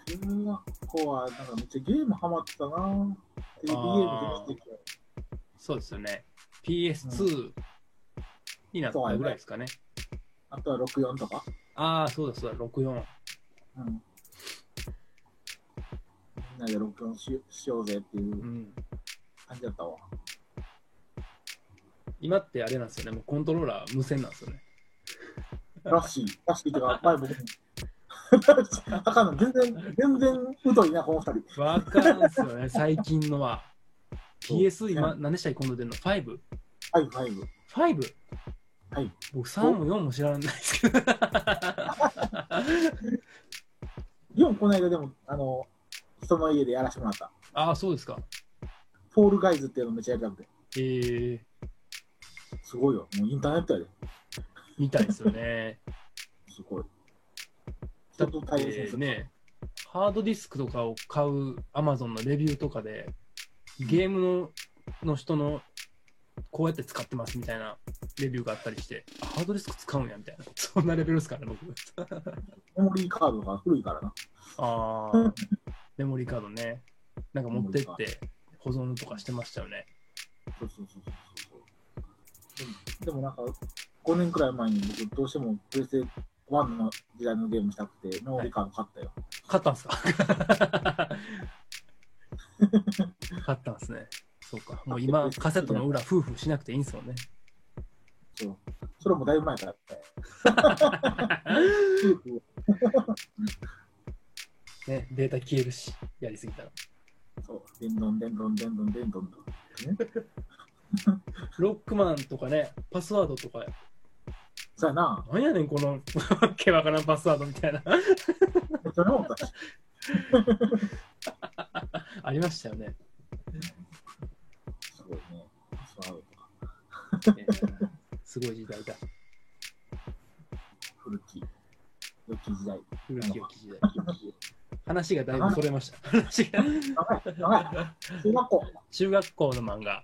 中学校は、なんかめっちゃゲームハマってたな。テレビゲームできてて。そうですよね。PS2 になったぐらいですかね。あとは64とか？ああ、そうだそうだ、64。うん。みんなで録音ししようぜっていううん。感じだったわ。今ってあれなんですよね、もうコントローラー無線なんですよね。らしい。らしいってか、前僕に。あかんの、全然、全然疎いな、この二人。わからんすよね、最近のは。PS 今、何でしたっけ今度出るの ?5?5? はい、はい。はい。僕3も4も知らないですけど。4この間でも、あの、人の家でやらせてもらった。ああ、そうですか。フォールガイズっていうのめっちゃやりたくて。ええすごいよ。もうインターネットやで。みたいですよね。すごい。だ人と対応する。ってね、ハードディスクとかを買う Amazon のレビューとかで、ゲームのの人のこうやって使ってますみたいなレビューがあったりして、あハードディスク使うんやみたいな、そんなレベルですからね、僕。メモリーカードが古いからな。ああ、メモリーカードね。なんか持ってって保存とかしてましたよね。そうそうそうそうそう。でもでもなんか、5年くらい前に僕どうしてもプレステ1の時代のゲームしたくて、メモリーカード買ったよ。買ったんすか？買ったんすね。そうか。もう今、カセットの裏、夫婦しなくていいんすもんね。そう。それもだいぶ前から。ね、データ消えるし、やりすぎたら。そう。でんどんでんどんでんどんでんどん ロックマンとかね、パスワードとかそうやな。なんやねん、この、わ けわからんパスワードみたいな。めっちゃ思ったし。ありましたよね。すごいね。パスワードとか。え ーすごい時代だ。古き、良き時代。古き良き時代。話がだいぶそれました。話が長い。中学校。中学校の漫画。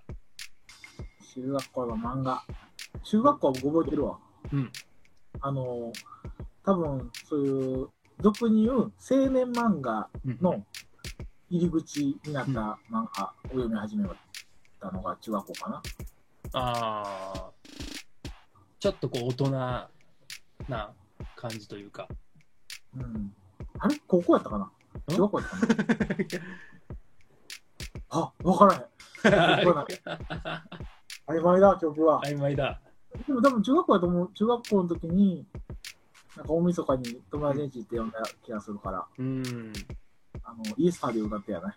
中学校の漫画。中学校僕覚えてるわ。うん。あの、多分そういう、俗に言う青年漫画うんの入り口になった漫画を読み始めたのが中学校かな。ああ。ちょっとこう大人な感じというか。うん。あれ？高校やったかな？中学校やったかな？あ、わからへん。わからん 曖昧だ、曲は。曖昧だ。でも多分中学校やと思う。中学校の時に、なんか大晦日に友達ん家行って読んだ気がするから、うん。あの、イエスターで歌ってやね。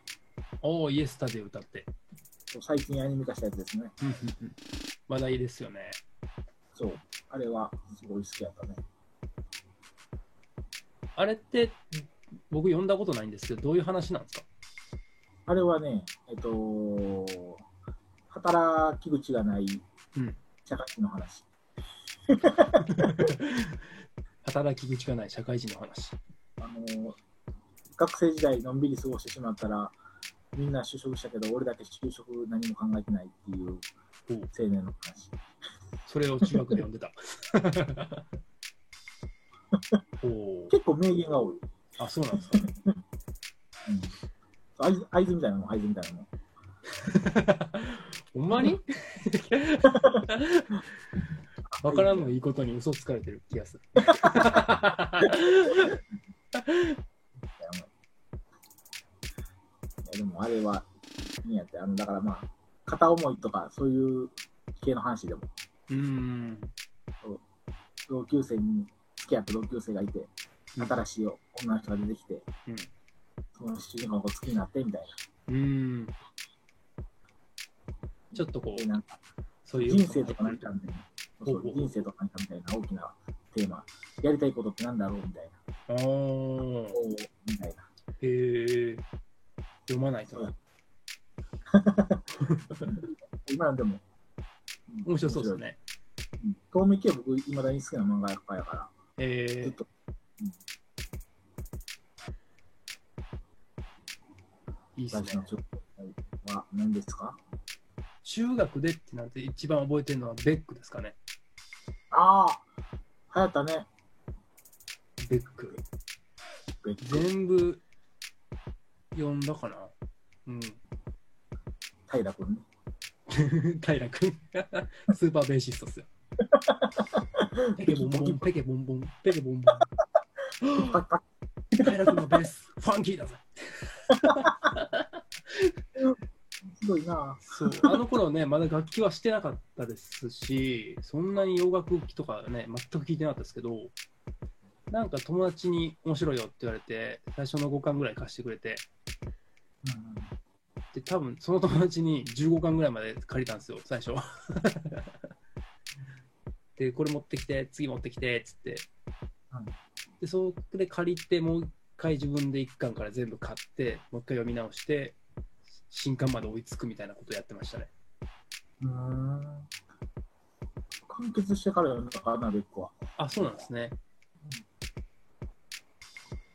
おーイエスタで歌って。最近アニメ化したやつですね。うんうんうん話題ですよね。そう。あれはすごい好きやったね。あれって、僕読んだことないんですけど、どういう話なんですか？あれはね、えっと、働き口がないうん社会人の話。働き口がない社会人の話。あの、学生時代のんびり過ごしてしまったら、みんな就職したけど、俺だけ就職何も考えてないっていう青年の話。それを中学で読んでた。結構名言が多い。あ、そうなんですか。うん。合図みたいなの？も合図みたいなの？も。ほんまに？わからんのいいことに嘘つかれてる気がする。でもあれは、いいんやって、あの、だからまあ、片思いとか、そういう系の話でも、うーん。同級生に、付き合った同級生がいて、新しい女の人が出てきて、うんその主人公が好きになってみたいうーん。ちょっとこう、なんか、そういう。人生とか何かみたいな。そう人生とか何かみたいな大きなテーマ。やりたいことってなんだろうみたいな。あーおーみたいな。へえ。読まないとな。今のでも、うん面白そうです。ね。うん透明系は僕、いまだに好きな漫画家やから、えー、ずっと。いいっすね最初の。ちょっとは何ですか？中学でってなって一番覚えてるのはベックですかね。ああ流行ったね。ベック。ベック全部読んだかな。うん。平君？ね。平君。スーパーベーシストっすよ。ペケボンボン、ペケボンボン、ペケボンボン。平君のベース、ファンキーだぜ。ッすごいな。そう、あの頃ね、まだ楽器はしてなかったですし、そんなに洋楽とかね、全く聞いてなかったですけど、なんか友達に面白いよって言われて、最初の5巻ぐらい貸してくれて、うんで、多分その友達に15巻ぐらいまで借りたんですよ、最初。で、これ持ってきて、次持ってきて、っつってうん。で、そこで借りて、もう一回自分で1巻から全部買って、もう一回読み直して、新刊まで追いつくみたいなことやってましたね。うーん。完結してからだかな、ベックは。あ、そうなんですね。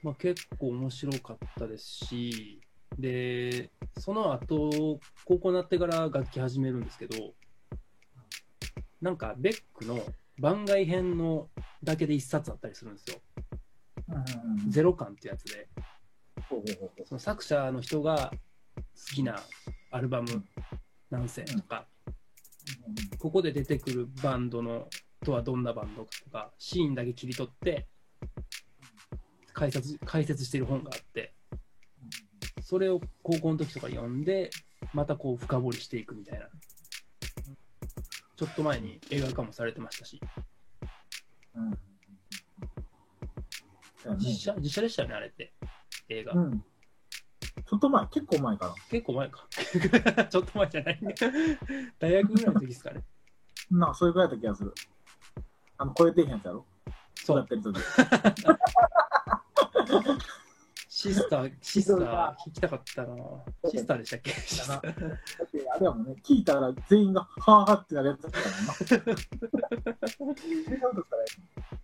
まあ、結構面白かったですし、で、その後、高校になってから楽器始めるんですけど、なんか、ベックの番外編のだけで一冊あったりするんですよ。うんうんゼロ感ってやつで、その作者の人が好きなアルバム何選とか、ここで出てくるバンドのとはどんなバンドかとか、シーンだけ切り取って、解説解説している本があって、それを高校の時とか読んで、またこう深掘りしていくみたいな。ちょっと前に映画化もされてましたし、うん実写実写でしたよね、あれって、映画。うん。ちょっと前、結構前かな。結構前か。ちょっと前じゃない。大学ぐらいの時ですかね。なそういうぐらいだった気がする。あの、超えてへんやつやろ？そうやってる時。シスター、シスター聞きたかったな。シスターでしたっけ？だなだって、あれやもんね、聞いたら全員が、はぁーってなるやつだったもん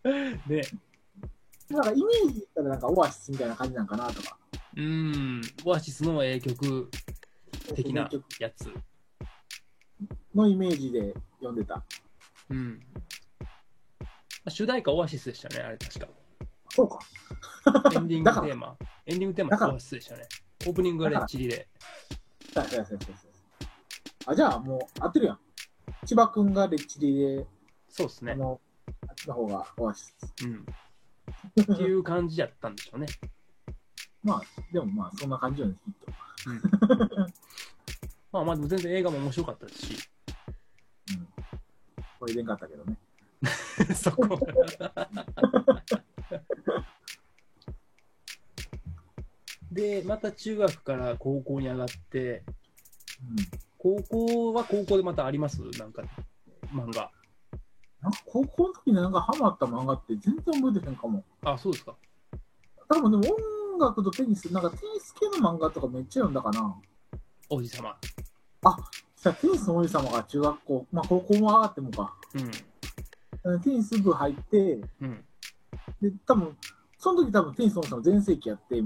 な。ね。なんかイメージしたらなんかオアシスみたいな感じなんかなとか。うん。オアシスの英曲的なやつ。のイメージで読んでた。うん。主題歌オアシスでしたね、あれ確か。そうか。エンディングテーマ。エンディングテーマオアシスでしたね。オープニングがレッチリで。そうそうそうそうあ、じゃあもう合ってるやん。千葉くんがレッチリで、そうですね。あの、あっちの方がオアシス。うん。っていう感じやったんでしょうね。まあ、でもまあ、そんな感じよね、きっと。まあまあ、でも全然映画も面白かったですし。うん。これでんかったけどね。そこ。で、また中学から高校に上がって、うん。高校は高校でまたあります？なんか、漫画。なんか高校の時になんかハマった漫画って全然覚えてへんかも。あ、そうですか。多分でも音楽とテニス、なんかテニス系の漫画とかめっちゃ読んだかな。王子様。さあ、テニスの王子様が中学校、まあ高校も上がってもか。うテニス部入って、ん。うん。で、多分、その時多分テニスの王子様全盛期やって、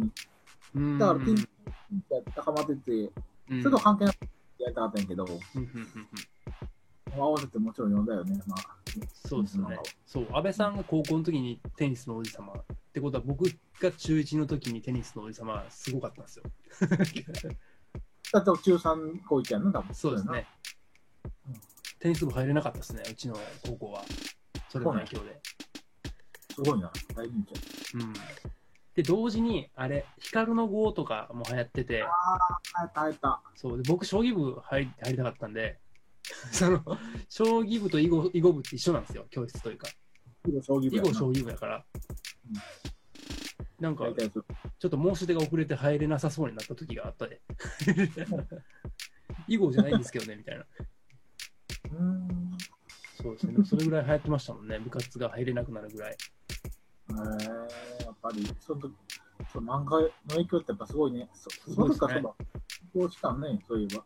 うん。だからテニスが高まってて、うん、それと関係なくやりたかったんやけど、うんうんうんうん合わせてもちろん読んだよね。まあ、そうですね。そう、安倍さんが高校の時にテニスの王子様ってことは、僕が中1の時にテニスの王子様すごかったんですよ。だって中3高1やんな、多分。そうですねうん。テニス部入れなかったですね、うちの高校は。それの影響で。すごいな。大人気や。うん。で、同時に、あれ、光の碁とかも流行ってて、入った、入った。そう、で僕、将棋部入り入りたかったんで、その、将棋部と囲碁囲碁部って一緒なんですよ、教室というか。囲碁将棋部やから。なんかちょっと申し出が遅れて入れなさそうになった時があったで。囲碁じゃないんですけどね、みたいな。う。そうですね。それぐらい流行ってましたもんね。部活が入れなくなるぐらい。えー、やっぱり、その時、そう漫画の影響ってやっぱすごいね。そすごいですからそうだ。そうしたんね、そういえば。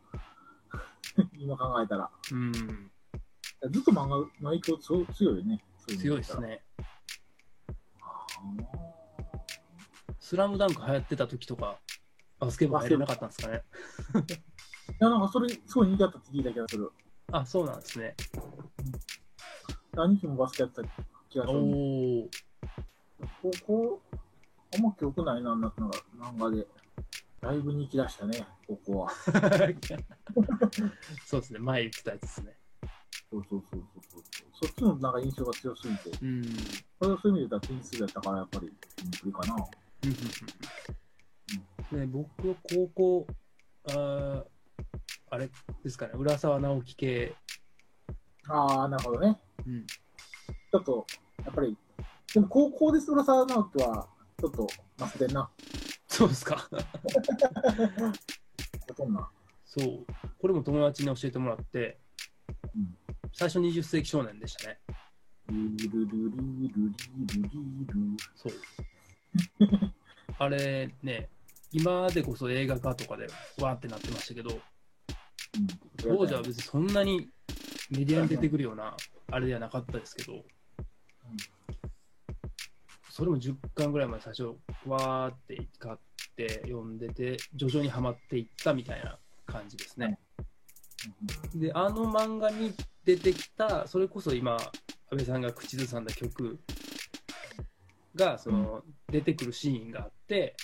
今考えたら。うん。ずっと漫画の影響強強いよね。強いです。ね。あスラムダンク流行ってた時とか、バスケ部入れなかったんですかね。ーいや、なんかそれ、すごい人気だったって聞いた気がする。あ、そうなんですね。兄貴もバスケやってた気がすおる。お。高校、あんま記憶ないな、なんか漫画で。だいぶ人気出したね、高校は。そうですね。前言ってたやつですね。そうそうそうそうそう。そっちのなんか印象が強すぎて。うん。それをそういう意味で言ったらテニス部やったから、やっぱり、かな。ね、僕は高校、あーあれですかね、浦沢直樹系。ああ、なるほどね。うん。ちょっと、やっぱり、でも高校です浦沢直樹は、ちょっと、ませてんな。そうですか。そんな？そう。これも友達に教えてもらって、うん最初20世紀少年でしたね。そう。あれね、今でこそ映画化とかでわーってなってましたけど、当時は別にそんなにメディアに出てくるようなあれではなかったですけど、それも10巻ぐらいまで最初、わーって買って読んでて、徐々にはまっていったみたいな感じですね。で、あの漫画に出てきた、それこそ今、安倍さんが口ずさんだ曲が、その、出てくるシーンがあって、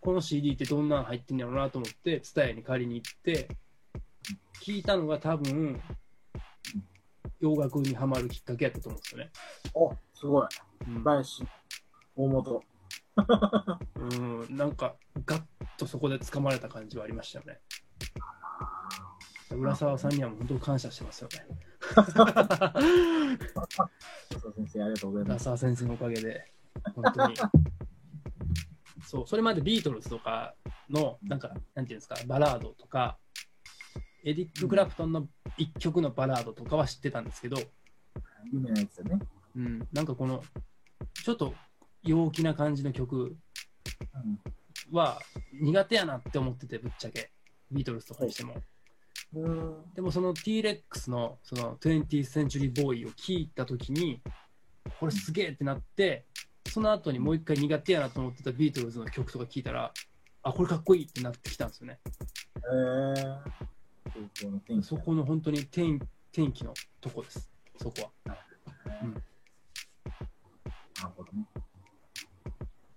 この CD ってどんなん入ってんやろうなと思って、ツタヤに借りに行って、聞いたのが多分、洋楽にはまるきっかけやったと思うんですよね。お、すごい。うん林、大本。うん、なんか、ガッとそこで掴まれた感じはありましたよね。浦沢さんには本当感謝してますよね。先生、ありがとうござい浦ます。沢先生のおかげで、本当に。そう、それまでビートルズとかの、なんか、なんていうんですか、バラードとか、エディック・クラプトンの一曲のバラードとかは知ってたんですけど、有名なやつだね。うん、なんかこの、ちょっと陽気な感じの曲は苦手やなって思ってて、ぶっちゃけ。ビートルズとかにしても。うん。うん。でもその T-Rex のその 20th Century Boy を聞いたときに、これすげえってなって、その後にもう一回苦手やなと思ってたビートルズの曲とか聞いたら、あ、これかっこいいってなってきたんですよね。えー。そこの本当に天天気のとこです。そこは。うんなるほどね。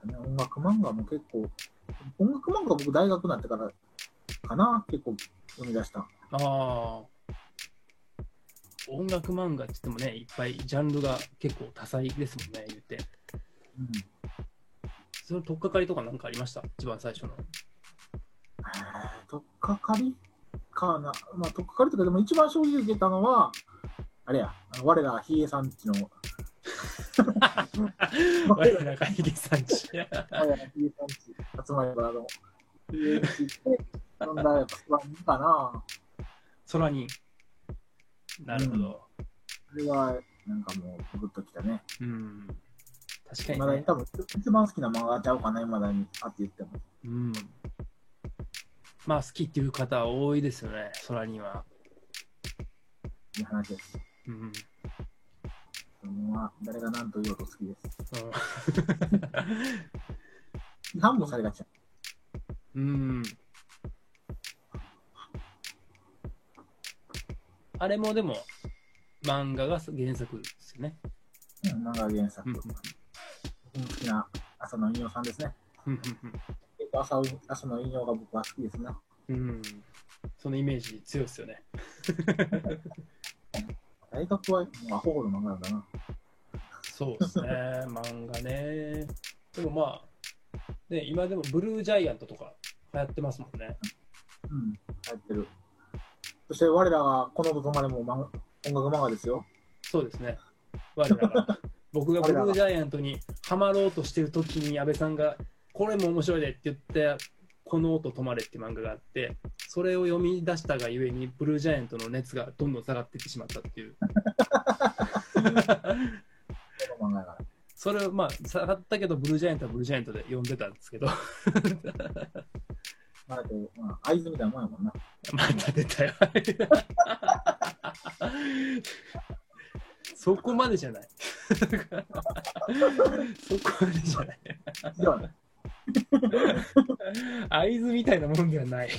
ね音楽漫画も結構、音楽漫画僕大学になってからかな、結構読み出した。ああ。音楽漫画って言ってもね、いっぱいジャンルが結構多彩ですもんね、言って。うん。その取っかかりとかなんかありました？一番最初の。えーとっかかりかな。まあ、とっかかりとか、でも一番衝撃受けたのは、あれや、我ら、ひえさんちの、我らがヒゲさんち。我ら、ひえさんち、集まりからの、ひえちって、飲んだやつはいいかな。空に。なるほど。それは、なんかもう、グッときたね。うん。確かにね。まだに多分、一番好きな漫画ちゃうかな、今だに、あって言っても。うん。まあ好きっていう方多いですよね、空には。いい話です。うん。そのは誰が何と言おうと好きです。うん 批判もされがちや。うん。あれもでも、漫画が原作ですよね。うん、漫画原作。うん好きな朝の引用さんですね。朝朝の引用が僕は好きですね。うんうん。そのイメージ強いですよね。大学はアホほど漫画だな。そうですね、漫画ね。でもまあ、ね、今でもブルージャイアントとか流行ってますもんね。うん、入ってる。そして我らがこのととまでも漫画音楽漫画ですよ。そうですね。我らが。僕がブルージャイアントにハマろうとしてる時に安倍さんが、これも面白いでって言って、この音止まれって漫画があって、それを読み出したがゆえに、ブルージャイアントの熱がどんどん下がっていってしまったっていう。それをまあ、下がったけど、ブルージャイアントはブルージャイアントで読んでたんですけど、まあ、合図みたいなもんやもんな。また出たよ。そこまでじゃない。そこまでじゃない。合図みたいなもんではない。違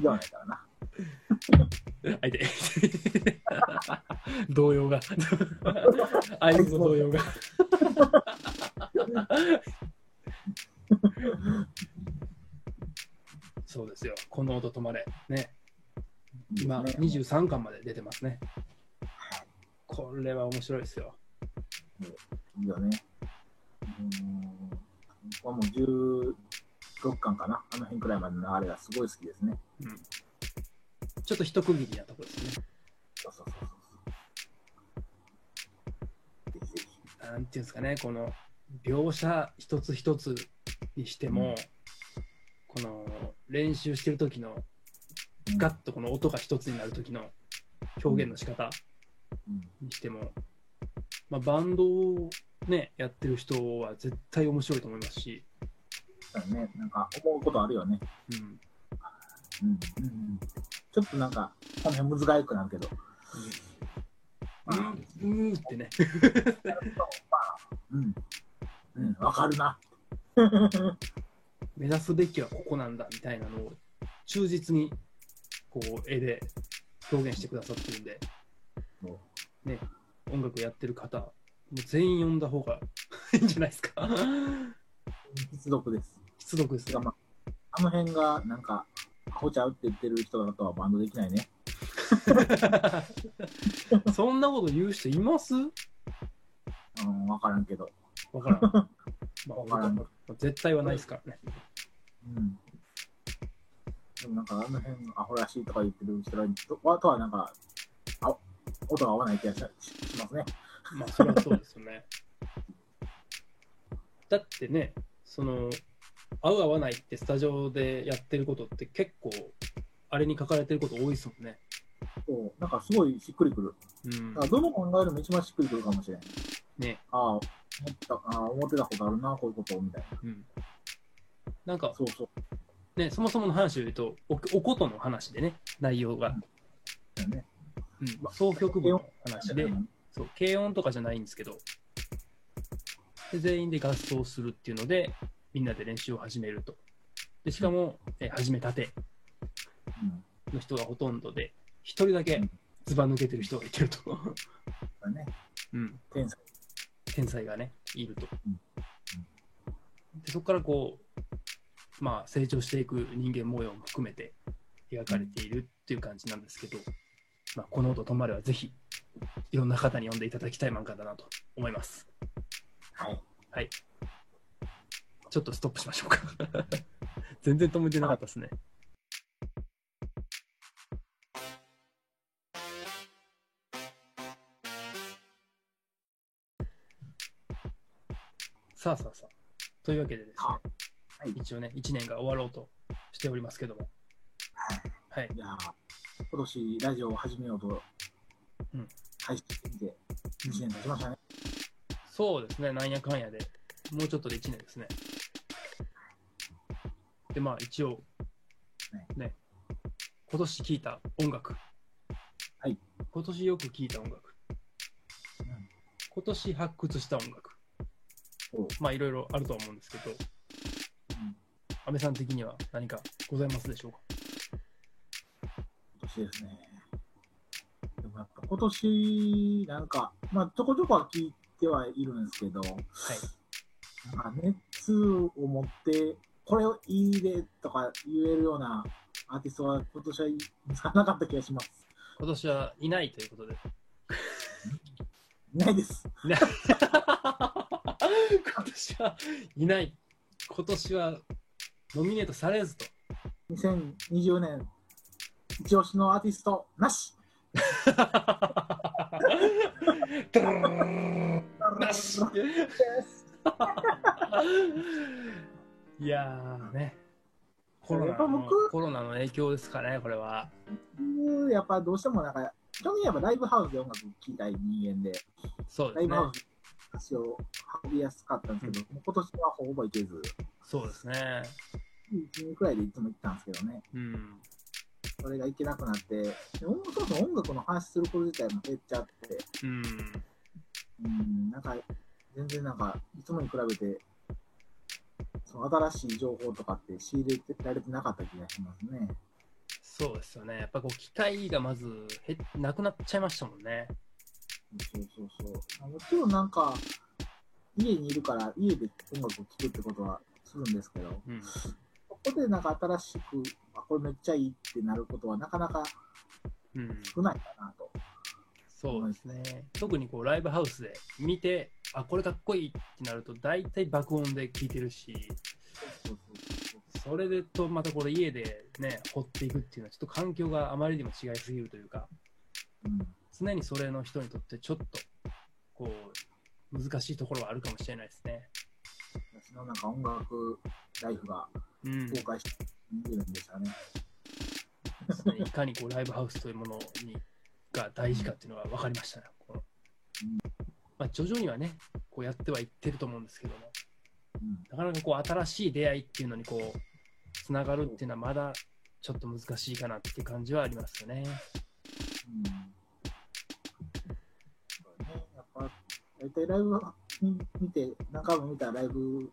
うねからな。相手。動揺が。合図の動揺が。そうですよ。この音止まれ。ね。今、ね23巻まで出てますね。これは面白いですよ。いいよね。うん。もう16巻かな。あの辺くらいまでのあれがすごい好きですね。うん。ちょっと一区切りなところですね。そうそうそうそう。ぜひぜひ。なんていうんですかね、この描写一つ一つにしても、この練習してる時のガッとこの音が一つになる時の表現の仕方うんにしても、まあ、バンドをね、やってる人は絶対面白いと思いますし、だね、なんか思うことあるよね。うん、うん。うんうん、ちょっとなんか、この辺むずがゆくなるけど。まあうん、うーってね、うん。うん、わかるな。目指すべきはここなんだみたいなのを忠実にこう絵で表現してくださってるんで、ね、音楽やってる方、もう全員読んだ方が いいんじゃないですか？必読です。必読ですよ。まあ、あの辺が、なんか、アホちゃうって言ってる人だとはバンドできないね。そんなこと言う人います？うん、わからんけど。わからん。まあ、わからん絶対はないですからね。うん。でもなんか、あの辺、アホらしいとか言ってる人らととは、なんか、あ音が合わない気がししますね。まあ、それはそうですよね。だってね、その、合う合わないってスタジオでやってることって結構、あれに書かれてること多いですもんね。そう、なんかすごいしっくりくる。うんだか。らどの漫画よりも一番しっくりくるかもしれん。ね。ああ、思った、ああ、思ってたことあるな、こういうこと、みたいな。うん。なんか、そうそう。ね、そもそもの話を言うと、おおことの話でね、内容が。だよね。うん。総曲部の話で、そう、軽音とかじゃないんですけど、で全員で合奏するっていうので、みんなで練習を始めると。でしかも、えー始めたてうん。の人がほとんどで、一人だけずば抜けてる人がいてると。だね。うん。天才。天才がね、いるとうん。でそこからこう、まあ、成長していく人間模様も含めて描かれているっていう感じなんですけど、まあ、この音止まれはぜひ、いろんな方に読んでいただきたい漫画だなと思います。はい。はい。ちょっとストップしましょうか。全然止めてなかったですね。さあさあさあ。というわけでですね、はい一応ね、1年が終わろうとしておりますけども、はい。いやー今年ラジオを始めようと、うん配信してみて、1年経ちましたね。そうですね、なんやかんやで、もうちょっとで1年ですね。で、まあ一応、ねね、今年聴いた音楽。はい。今年よく聴いた音楽。うん今年発掘した音楽。まあいろいろあるとは思うんですけど、うん安倍さん的には何かございますでしょうか？今年ですね。でもやっぱ今年、なんか、まあ、ちょこちょこは聞いてはいるんですけど、はい。なんか熱を持って、これをいいでとか言えるようなアーティストは今年は見つからなかった気がします。今年はいないということで。いないです。いない今年はいない。今年はノミネートされずと。2020年、一押しのアーティスト、なし なし いやーね。コロナのコロナの影響ですかね、これは。僕やっぱどうしてもなんか、基本的にやっぱライブハウスで音楽聴きたい人間で、そうですねライブハ。ウス足を運びやすかったんですけど、もう今年はほぼ行けず、そうですね。1年くらいでいつも行ったんですけどね、うん。それが行けなくなって、そもそも音楽の話すること自体も減っちゃって、うん。うん、なんか、全然なんか、いつもに比べて、その新しい情報とかって仕入れられてなかった気がしますね。そうですよね。やっぱこう、機会がまず減っなくなっちゃいましたもんね。そうそうそう。もちろんなんか、家にいるから家で音楽を聴くってことはするんですけど、うん。そこでなんか新しく、あ、これめっちゃいいってなることはなかなかうん。少ないかなと。そうですね。特にこう、ライブハウスで見て、あ、これかっこいいってなると、大体爆音で聴いてるし、そうそうそうそれでと、またこれ家でね、掘っていくっていうのは、ちょっと環境があまりにも違いすぎるというか、うん。常にそれの人にとってちょっと、こう、難しいところはあるかもしれないですね。私のなんか音楽ライフがうん。崩壊しているんでしたね。いかにこうライブハウスというものにが大事かっていうのが分かりましたね。このまあ、徐々にはね、こうやってはいってると思うんですけども、うん。なかなかこう新しい出会いっていうのにこう、つながるっていうのはまだちょっと難しいかなっていう感じはありますよね。うん大体ライブに見て、何回も見たライブ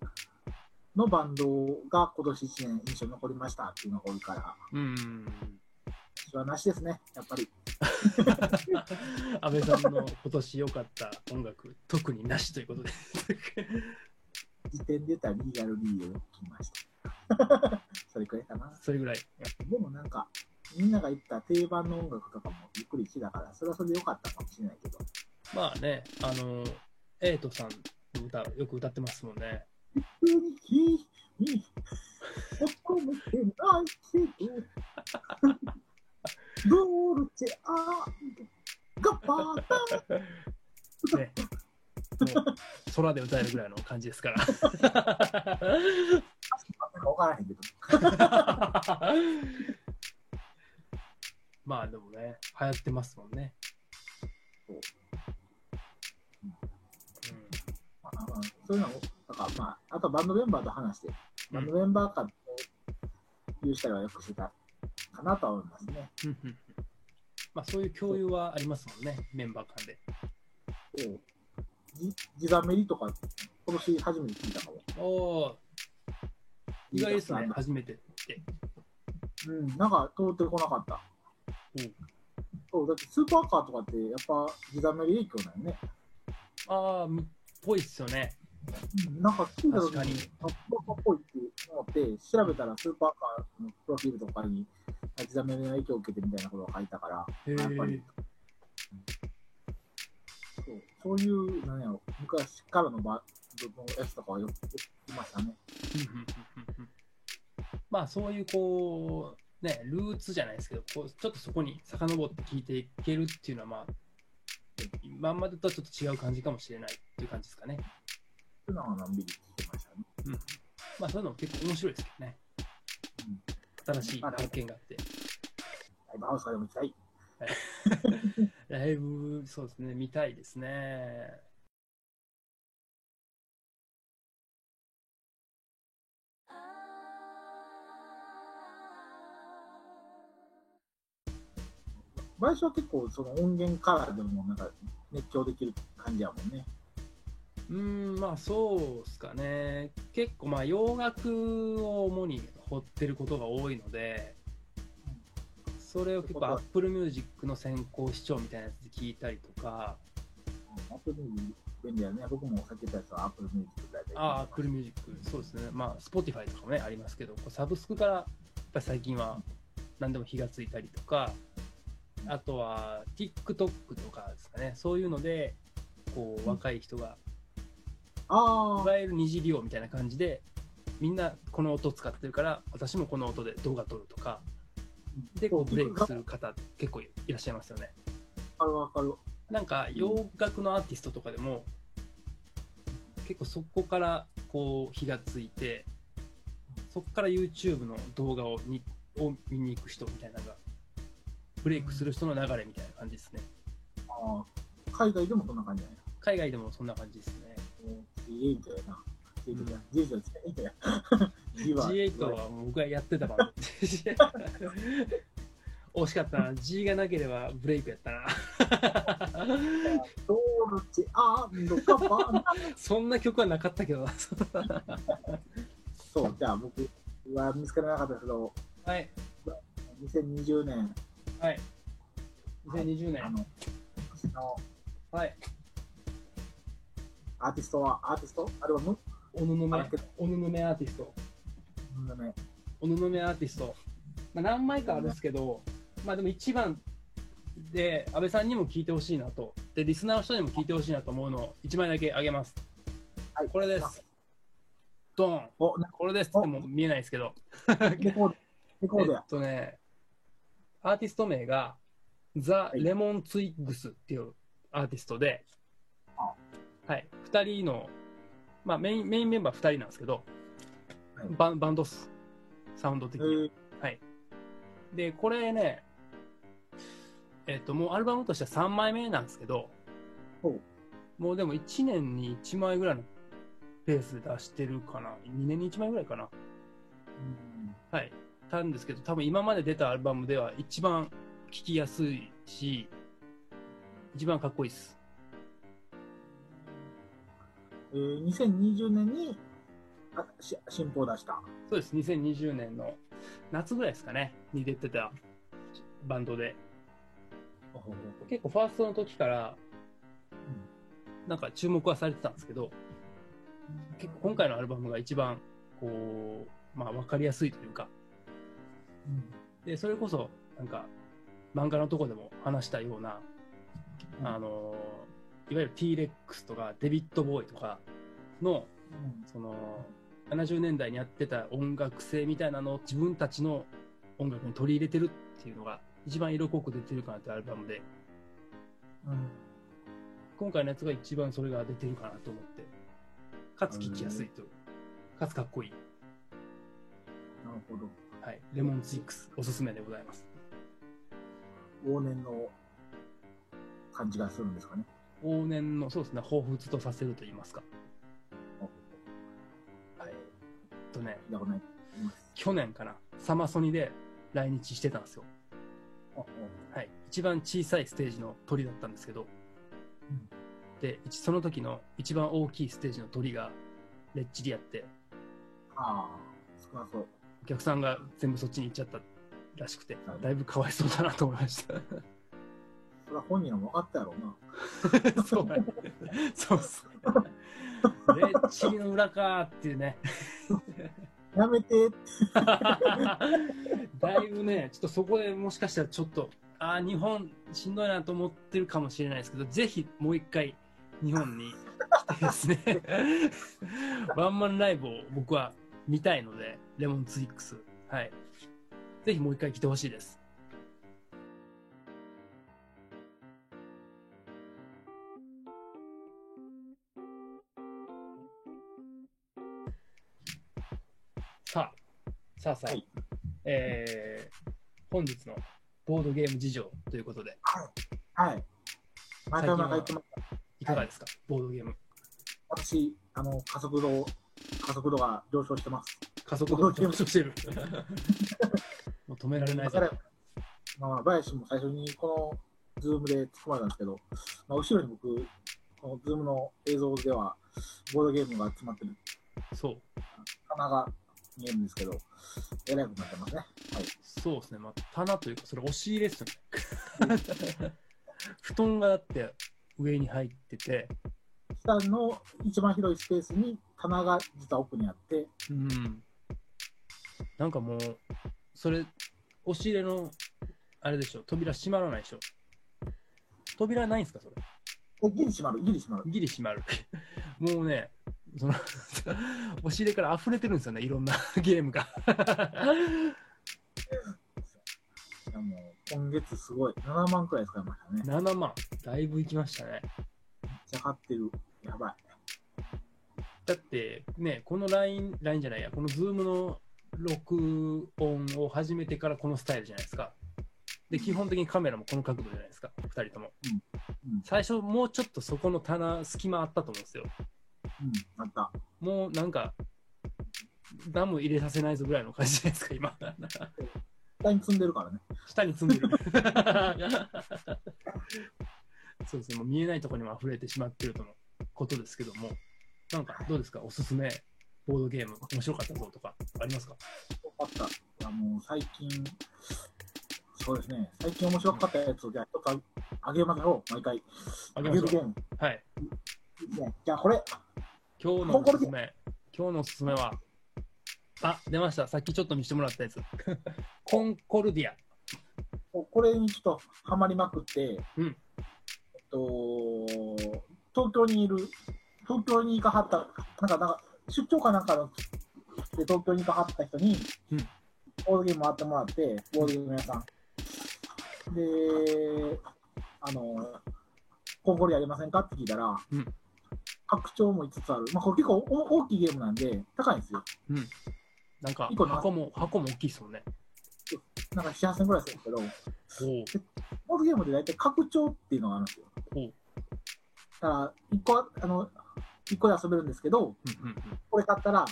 のバンドが今年1年印象に残りましたっていうのが多いから、うん。私はなしですね、やっぱり。安倍さんの今年良かった音楽、特になしということで。時点で言ったらリーガルリーを聞きました。それくらいかな。それぐらい。でもなんか、みんなが言った定番の音楽とかもゆっくりしてたから、それはそれで良かったかもしれないけど、まあね、あの、エイトさんの歌、よく歌ってますもんね。ドルチガタね、空で歌えるぐらいの感じですから。まあでもね、流行ってますもんね。そういうのを、だからまあ、あとバンドメンバーと話して、バンドメンバー間で共有したりはよくしてたかなとは思いますね。うんうんうんまあそういう共有はありますもんね、メンバー間で。そうじ地ざめりとか、今年初めて聞いたかも。おお意外ですね、初めてって。うん、なんか通ってこなかった。うんそう、だってスーパーカーとかって、やっぱ地ざめり影響だよね。ああ、ぽいっすよね。うん、なんか聞いた時にに、あスーパーカーっぽいって思って、調べたらスーパーカーのプロフィールとかに、地ざめりの影響を受けてみたいなことが書いたから、へやっぱりえ。そうそういう、なんやろ、昔からのバンドのやつとかはよく聞きましたね。まあそういうこう、ね、ルーツじゃないですけど、こうちょっとそこに遡って聞いていけるっていうのは、まあ、今までとはちょっと違う感じかもしれないっていう感じですかね。そういうのはのんびり聞きましたね。まあそういうのも結構面白いですけどね。新しい発見があって。ライブハウスからでも行きたい。ライブ、そうですね、見たいですね。最初は結構その音源からでもなんか熱狂できる感じやもんね。うーん、まあそうですかね。結構まあ洋楽を主に掘ってることが多いので、それを結構 Apple Music の先行視聴みたいなやつで聞いたりとか、 Apple Music 便利だね。僕もさっき言ったやつは Apple Music大体。ああ、Apple Music、そうですね。まあ Spotify とかもね、ありますけど、こうサブスクからやっぱり最近は何でも火がついたりとか、あとは TikTok とかですかね、そういうので、こう若い人があいわゆる二次利用みたいな感じで、みんなこの音を使ってるから、私もこの音で動画撮るとか、で、こうブレイクする方結構いらっしゃいますよね。あ。わかるわかる。なんか洋楽のアーティストとかでも、結構そこからこう火がついて、そこから YouTube の動画をにを見に行く人みたいなのが、ブレイクする人の流れみたいな感じですね。ああ海外でもそんな感じ。海外でもそんな感じですね。もう G8 やな。G8 や。G8 や。G8 や。G8 は僕がやってた。惜しかったな。G がなければブレイクやったな。ドルチアンドカバーナ。そんな曲はなかったけどな。そう、じゃあ僕は見つからなかったけど、はい。2020年、はい。2020年。あの、今年のはい。アーティストは、アーティスト？アルバム？おぬぬめおぬぬめアーティスト。うんねおぬぬめアーティスト。まあ、何枚かあるんですけど、まあでも一番で、安倍さんにも聞いてほしいなと。で、リスナーの人にも聞いてほしいなと思うのを1枚だけあげます。はい。これです。ドン。お、なこれですってもう見えないですけど。レコード、レコードえやっ。とね、アーティスト名が、ザ・いレモン・ツイッグスっていうアーティストであ、はい、二人の、まあメインメインメンバー二人なんですけど、はいバンバンドっす。サウンド的に。えーで、これね、えっと、もうアルバムとしては3枚目なんですけどもうでも1年に1枚ぐらいのペースで出してるかな。2年に1枚ぐらいかな。うんはい。たんですけど、多分今まで出たアルバムでは一番聴きやすいし、一番かっこいいです。えー、2020年にあし新報を出した。そうです。2020年の夏ぐらいですかね、に出てたバンドで。結構ファーストの時から、なんか注目はされてたんですけど、結構今回のアルバムが一番、こう、まあわかりやすいというか、で、それこそ、なんか、漫画のとこでも話したような、うん。あのーいわゆる T-Rex とかデビッド・ボーイとかの、その、70年代にやってた音楽性みたいなのを自分たちの音楽に取り入れてるっていうのが一番色濃く出てるかなってアルバムで、うん。今回のやつが一番それが出てるかなと思って、かつ聴きやすいと、かつかっこいい。なるほど。はい。レモンツイックス、おすすめでございます。往年の感じがするんですかね。往年の、そうですね、彷彿とさせると言いますか。はい。とね。去年かな、サマソニで来日してたんですよ。はい。一番小さいステージの鳥だったんですけど、うんで、一その時の一番大きいステージの鳥がレッチリやって、ああ、少なそう。お客さんが全部そっちに行っちゃったらしくてはい、だいぶかわいそうだなと思いました。それは本人も分かったやろうな。そうね。そうっすね。レッチリの裏かーっていうね。やめて。だいぶね、ちょっとそこでもしかしたらちょっと、ああ、日本しんどいなと思ってるかもしれないですけど、ぜひもう一回日本に来てですね、ワンマンライブを僕は見たいので、レモンツイックス。はい。ぜひもう一回来てほしいです。さあ、さあさあ、はいえー、本日のボードゲーム事情ということで、はい。前から言ってます。いかがですか、ボードゲーム。私、あの、加速度、加速度が上昇してます。加速度が上昇してる。もう止められないまあ、林も最初にこの Zoom で突っ込まれたんですけど、まあ、後ろに僕、この Zoom の映像では、ボードゲームが詰まってるそう。棚が見えるんですけど、えらいことになってますね。はい。そうですね。まあ、棚というか、それ押し入れっすよね。布団がだって上に入ってて、下の一番広いスペースに棚が実は奥にあって、うん。なんかもう、それ、押し入れの、あれでしょ、扉閉まらないでしょ。扉ないんすか、それ？えギリ閉まる、ギリ閉まる。ギリ閉まる。もうね、その、押し入れから溢れてるんですよね、いろんな ゲームが。もう今月すごい、7万くらい使いましたね。めっ7万。だいぶいきましたね。ちゃ買ってる。やばい。だってね、この LINE、LINE じゃないや、この Zoom の録音を始めてからこのスタイルじゃないですか。で、基本的にカメラもこの角度じゃないですか、2人とも。うん、最初、もうちょっとそこの棚、隙間あったと思うんですよ。うん、あった。もうなんか、ダム入れさせないぞぐらいの感じじゃないですか、今。下に積んでるからね。下に積んでる。そうですね、もう見えないところにも溢れてしまってるとのことですけども、なんかどうですか、おすすめボードゲーム、面白かったぞとか、ありますか？よかった。いやもう最近、そうですね。最近面白かったやつをじゃあ一つああげましょう。毎回。あげましょうゲーム。はい。ねじゃあこれ。今日のおすすめ、今日のおすすめは、あ、出ました。さっきちょっと見せてもらったやつ。コンコルディア。これにちょっとハマりまくって、うんえっと、東京にいる、東京に行かはった、なんか、なんか出張かなんかので東京に行かはった人に、うんボードゲーム回ってもらって、ボードゲーム屋さん。で、あの、コンコルやりませんかって聞いたら、うん拡張も5つある。まあ、これ結構お大きいゲームなんで、高いんですよ。なんか一個な箱も、箱も大きいですもんね。なんか7、8000円ぐらいするんですけど。ボードゲームで大体拡張っていうのがあるんですよ。だから、一個は、あの、一個で遊べるんですけど、うんうんうん。これ買ったら、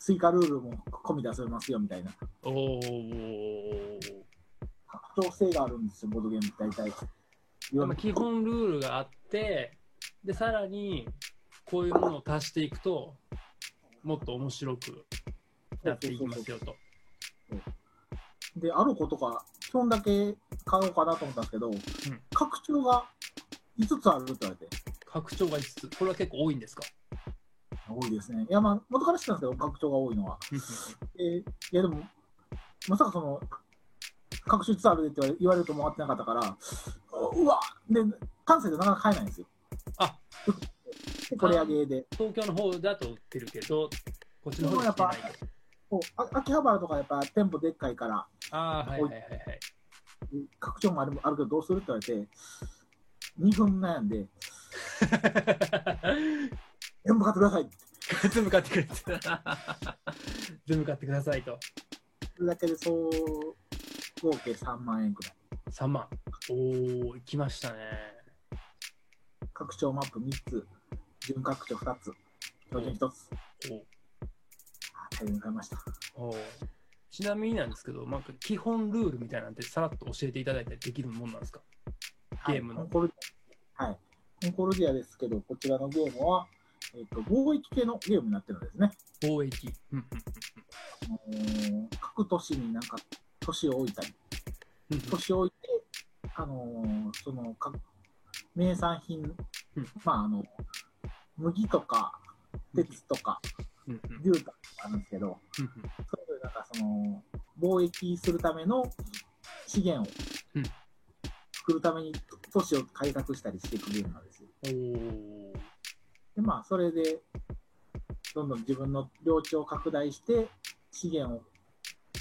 追加ルールも込みで遊べますよみたいな。おお。拡張性があるんですよ、ボードゲーム大体。まあ基本ルールがあって、で、さらに、こういうものを足していくと、もっと面白くなっていきますよと。で、ある子とか、基本だけ買おうかなと思ったんですけど、拡張が5つあるって言われて、拡張が5つ。これは結構多いんですか？多いですね。いや、まあ、元から知ってたんですけど、拡張が多いのは。えーいや、でも、まさかその、拡張5つあるでって言われると思ってなかったから、うわで、関西でなかなか買えないんですよ。あで、これ上げで。東京の方だと売ってるけど、こっちの方で売ってないと。こうあ秋葉原とかやっぱ店舗でっかいから、ああ、はいはいはいはい。拡張もあるあるけどどうするって言われて、2分悩んで、全部買ってください。全部買ってくれって。全部買ってくださいと。それだけでそう、合計3万円くらい。3万。おー、行きましたね。拡張マップ3つ、準拡張2つ、標準1つ。おーあ大変買いました。おーちなみになんですけど、なんか基本ルールみたいなんてさらっと教えていただいたりできるもんなんですか？ゲームのはい、コンコルディアですけど、こちらのゲームは、えっ、と、貿易系のゲームになってるんですね。貿易。うんあのー各都市になんか、都市を置いたり、都市を置いて、あのーその、か名産品、まあ、あの、麦とか、鉄とか、牛とかあるんですけど、それぞれなんかその、貿易するための資源をうん。作るために都市を開拓したりしていくゲームなんですで、まあ、それで、どんどん自分の領地を拡大して、資源を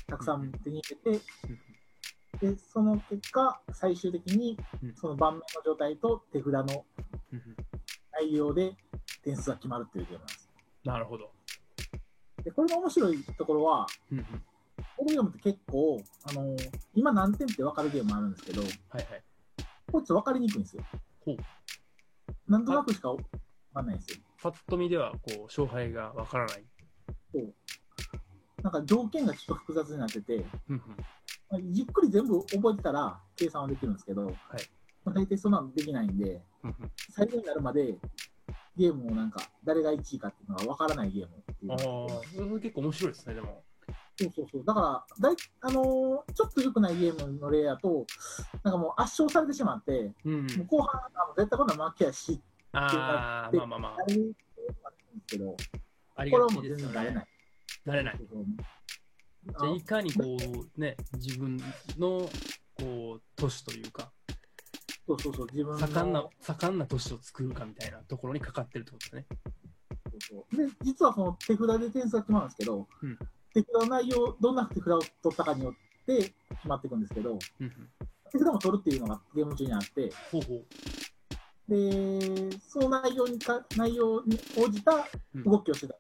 たくさん手に入れて、で、その結果、最終的にうん、その盤面の状態と手札の内容で点数が決まるっていうゲームなんです。なるほど。で、これの面白いところは、このゲームって結構、あの今何点って分かるゲームあるんですけど、はいはい。こいつ分かりにくいんですよほう。なんとなくしか分かんないんですよ。パッと見では、こう、勝敗がわからない。なんか条件がちょっと複雑になってて、うんうんまあじっくり全部覚えてたら計算はできるんですけど、まあ、大体そんなのできないんで、うんうん最後になるまでゲームをなんか誰が1位かっていうのが分からないゲームっていうああ、それ結構面白いですね、でも。そうそうそう。だから、だいあのーちょっと良くないゲームの例やと、なんかもう圧勝されてしまって、うんもう後半、あの絶対こんな負けやし、ああ、まあまあまああ、れんですけど、ありこれはもうがちですよね全然慣れな。い。なれない。じゃあ、いかにこう、ね、自分の、こう、都市というか、そうそうそう、自分の盛んな、盛んな都市を作るかみたいなところにかかってるってことですね。そうそうで、実はその手札で点数が決まるんですけど、うん手札の内容、どんな手札を取ったかによって決まっていくんですけど、うんうん。手札も取るっていうのがゲーム中にあって、ほうほう。で、その内容にか内容に応じた動きをしてた。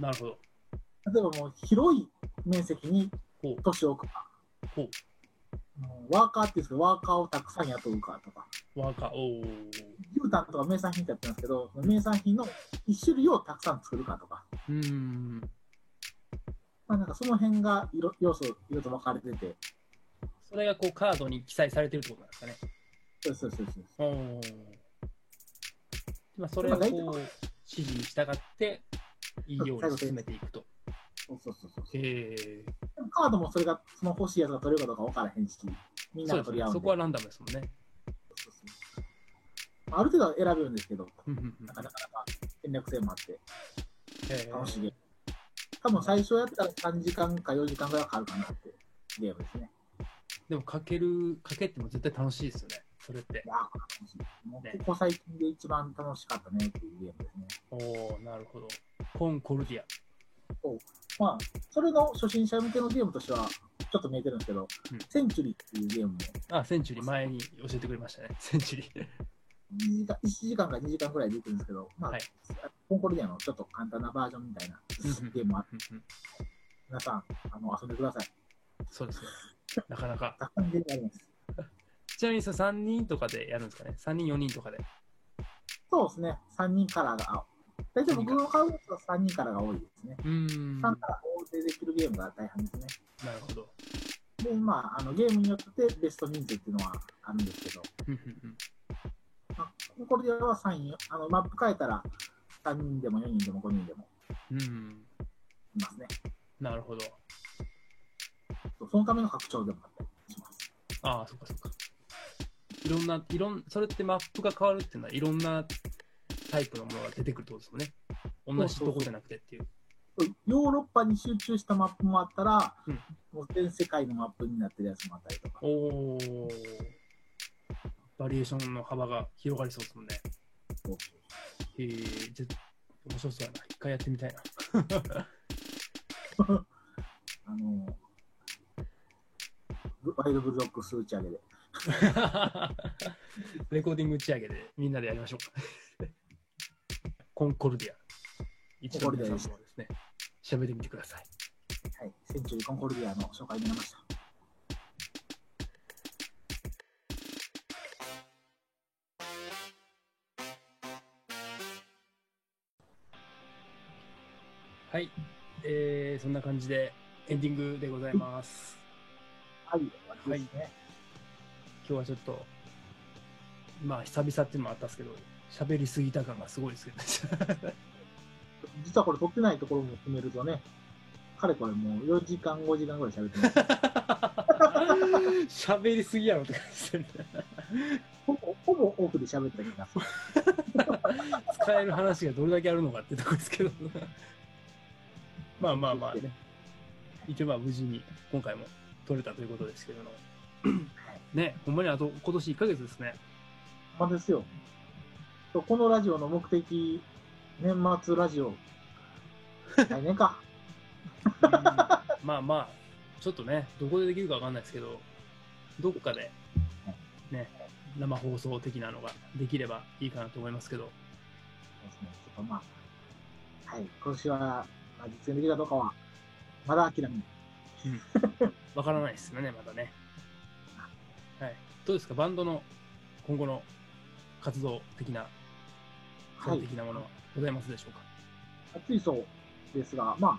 なるほど。例えばもう広い面積に都市を置くか、ほう。ワーカーっていうんですけど、ワーカーをたくさん雇うかとか、わか、おお。牛タンとか名産品ってやってるんですけど、名産品の一種類をたくさん作るかとか、うーん。まあ、なんかその辺が色要素、いろいろと分かれてて、それがこうカードに記載されてるってことなんですかね。そうそうそうそう。おお。まあ、それをこう、指示に従って、いいように進めていくと。そうそうそうそう。へえ。でもカードもそれが、その欲しいやつが取れるかどうか分からへんし、みんなが取り合うんで。そこはランダムですもんね。そうそうある程度は選べるんですけど、うんうんうんなかなか戦略性もあって楽しいゲーム。多分最初やったら3時間か4時間ぐらいはかかるかなってゲームですね。でもかける、かけっても絶対楽しいですよね。それってい。やー楽しい。もうねここ最近で一番楽しかったねっていうゲームですね。おおなるほど。コンコルディア。まあ、それの初心者向けのゲームとしては、ちょっと見えてるんですけど、うんセンチュリーっていうゲームもあ、センチュリー前に教えてくれましたね。センチュリー。2時間 ,1 時間か2時間くらいできるんですけど、まあ、はいコンコルディアのちょっと簡単なバージョンみたいなゲームもあって、皆さんあの遊んでください。そうですね。なかなか。たくさんゲームあります。ちなみにそ3人とかでやるんですかね ?3 人、4人とかで。そうですね、3人からが、大体僕の買うやつは3人からが多いですね。うーん。3なから大勢できるゲームが大半ですね。るほど。で、まあ、あのゲームによってベスト人数っていうのはあるんですけど、うんうんうんまあ、コンコルディアは3人、あのマップ変えたら3人でも4人でも5人でもうん。いますね。なるほど。そのための拡張でもあったりします。ああ、そっかそっか。いろんな、いろん、それってマップが変わるっていうのは、いろんなタイプのものが出てくるってことですもんね。同じとこじゃなくてっていう。ヨーロッパに集中したマップもあったら、うんもう全世界のマップになってるやつもあったりとか。おお。バリエーションの幅が広がりそうですもんね。え、じゃ面白そうやな。一回やってみたいな。あの、ブワイルドブルドッグス打ち上げで。レコーディング打ち上げでみんなでやりましょうか。コンコルディア。一度皆さんもですね、調べてみてください。はい。センチュリーコンコルディアの紹介になりました。はい。えー、そんな感じでエンディングでございます。はい、終わりですね。今日はちょっと、まあ、久々っていうのもあったんですけど、喋りすぎた感がすごいですけど、実はこれ撮ってないところも含めるとね、かれこれもう4時間、5時間ぐらい喋ってます。喋りすぎやろって感じで、ほぼ、ほぼオフで喋った気がする。使える話がどれだけあるのかってとこですけど、まあまあまあね、一応まあ無事に今回も撮れたということですけども、ね、ほんまにあと今年1ヶ月ですね。まあですよ。そうこのラジオの目的、年末ラジオ、来年か。うんまあまあ、ちょっとね、どこでできるかわかんないですけど、どっかで、ね、生放送的なのができればいいかなと思いますけど、ですね。ちょっとまあ、はい、今年は、まあ、実現できるかどうかは、まだ諦めない。わからないですよね、まだね。はい。どうですか、バンドの今後の活動的な、はい的なものはございますでしょうか？暑いそうですが、ま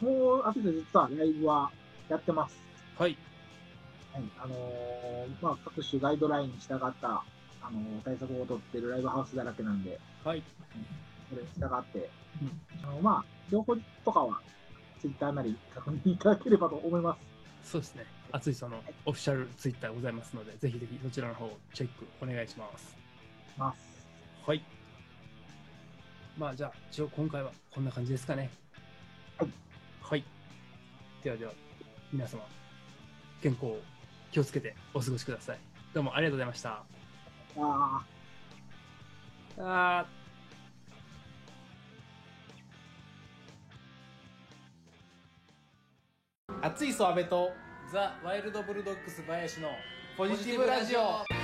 あ、もう、暑いそう実はライブはやってます。はい。はい、あのーまあ、各種ガイドラインに従った、あのー対策を取ってるライブハウスだらけなんで、はい。それに従って、うんあのまあ、情報とかは、ツイッターなり確認いただければと思います。そうですね。熱いそのオフィシャルツイッターございますので、ぜひぜひそちらの方チェックお願いします。ます。はい。まあじゃあ、一応今回はこんな感じですかね。はい。はい。ではでは、皆様、健康気をつけてお過ごしください。どうもありがとうございました。あーあ熱いそ阿部とザ・ワイルド・ブルドッグス林のポジティブラジオ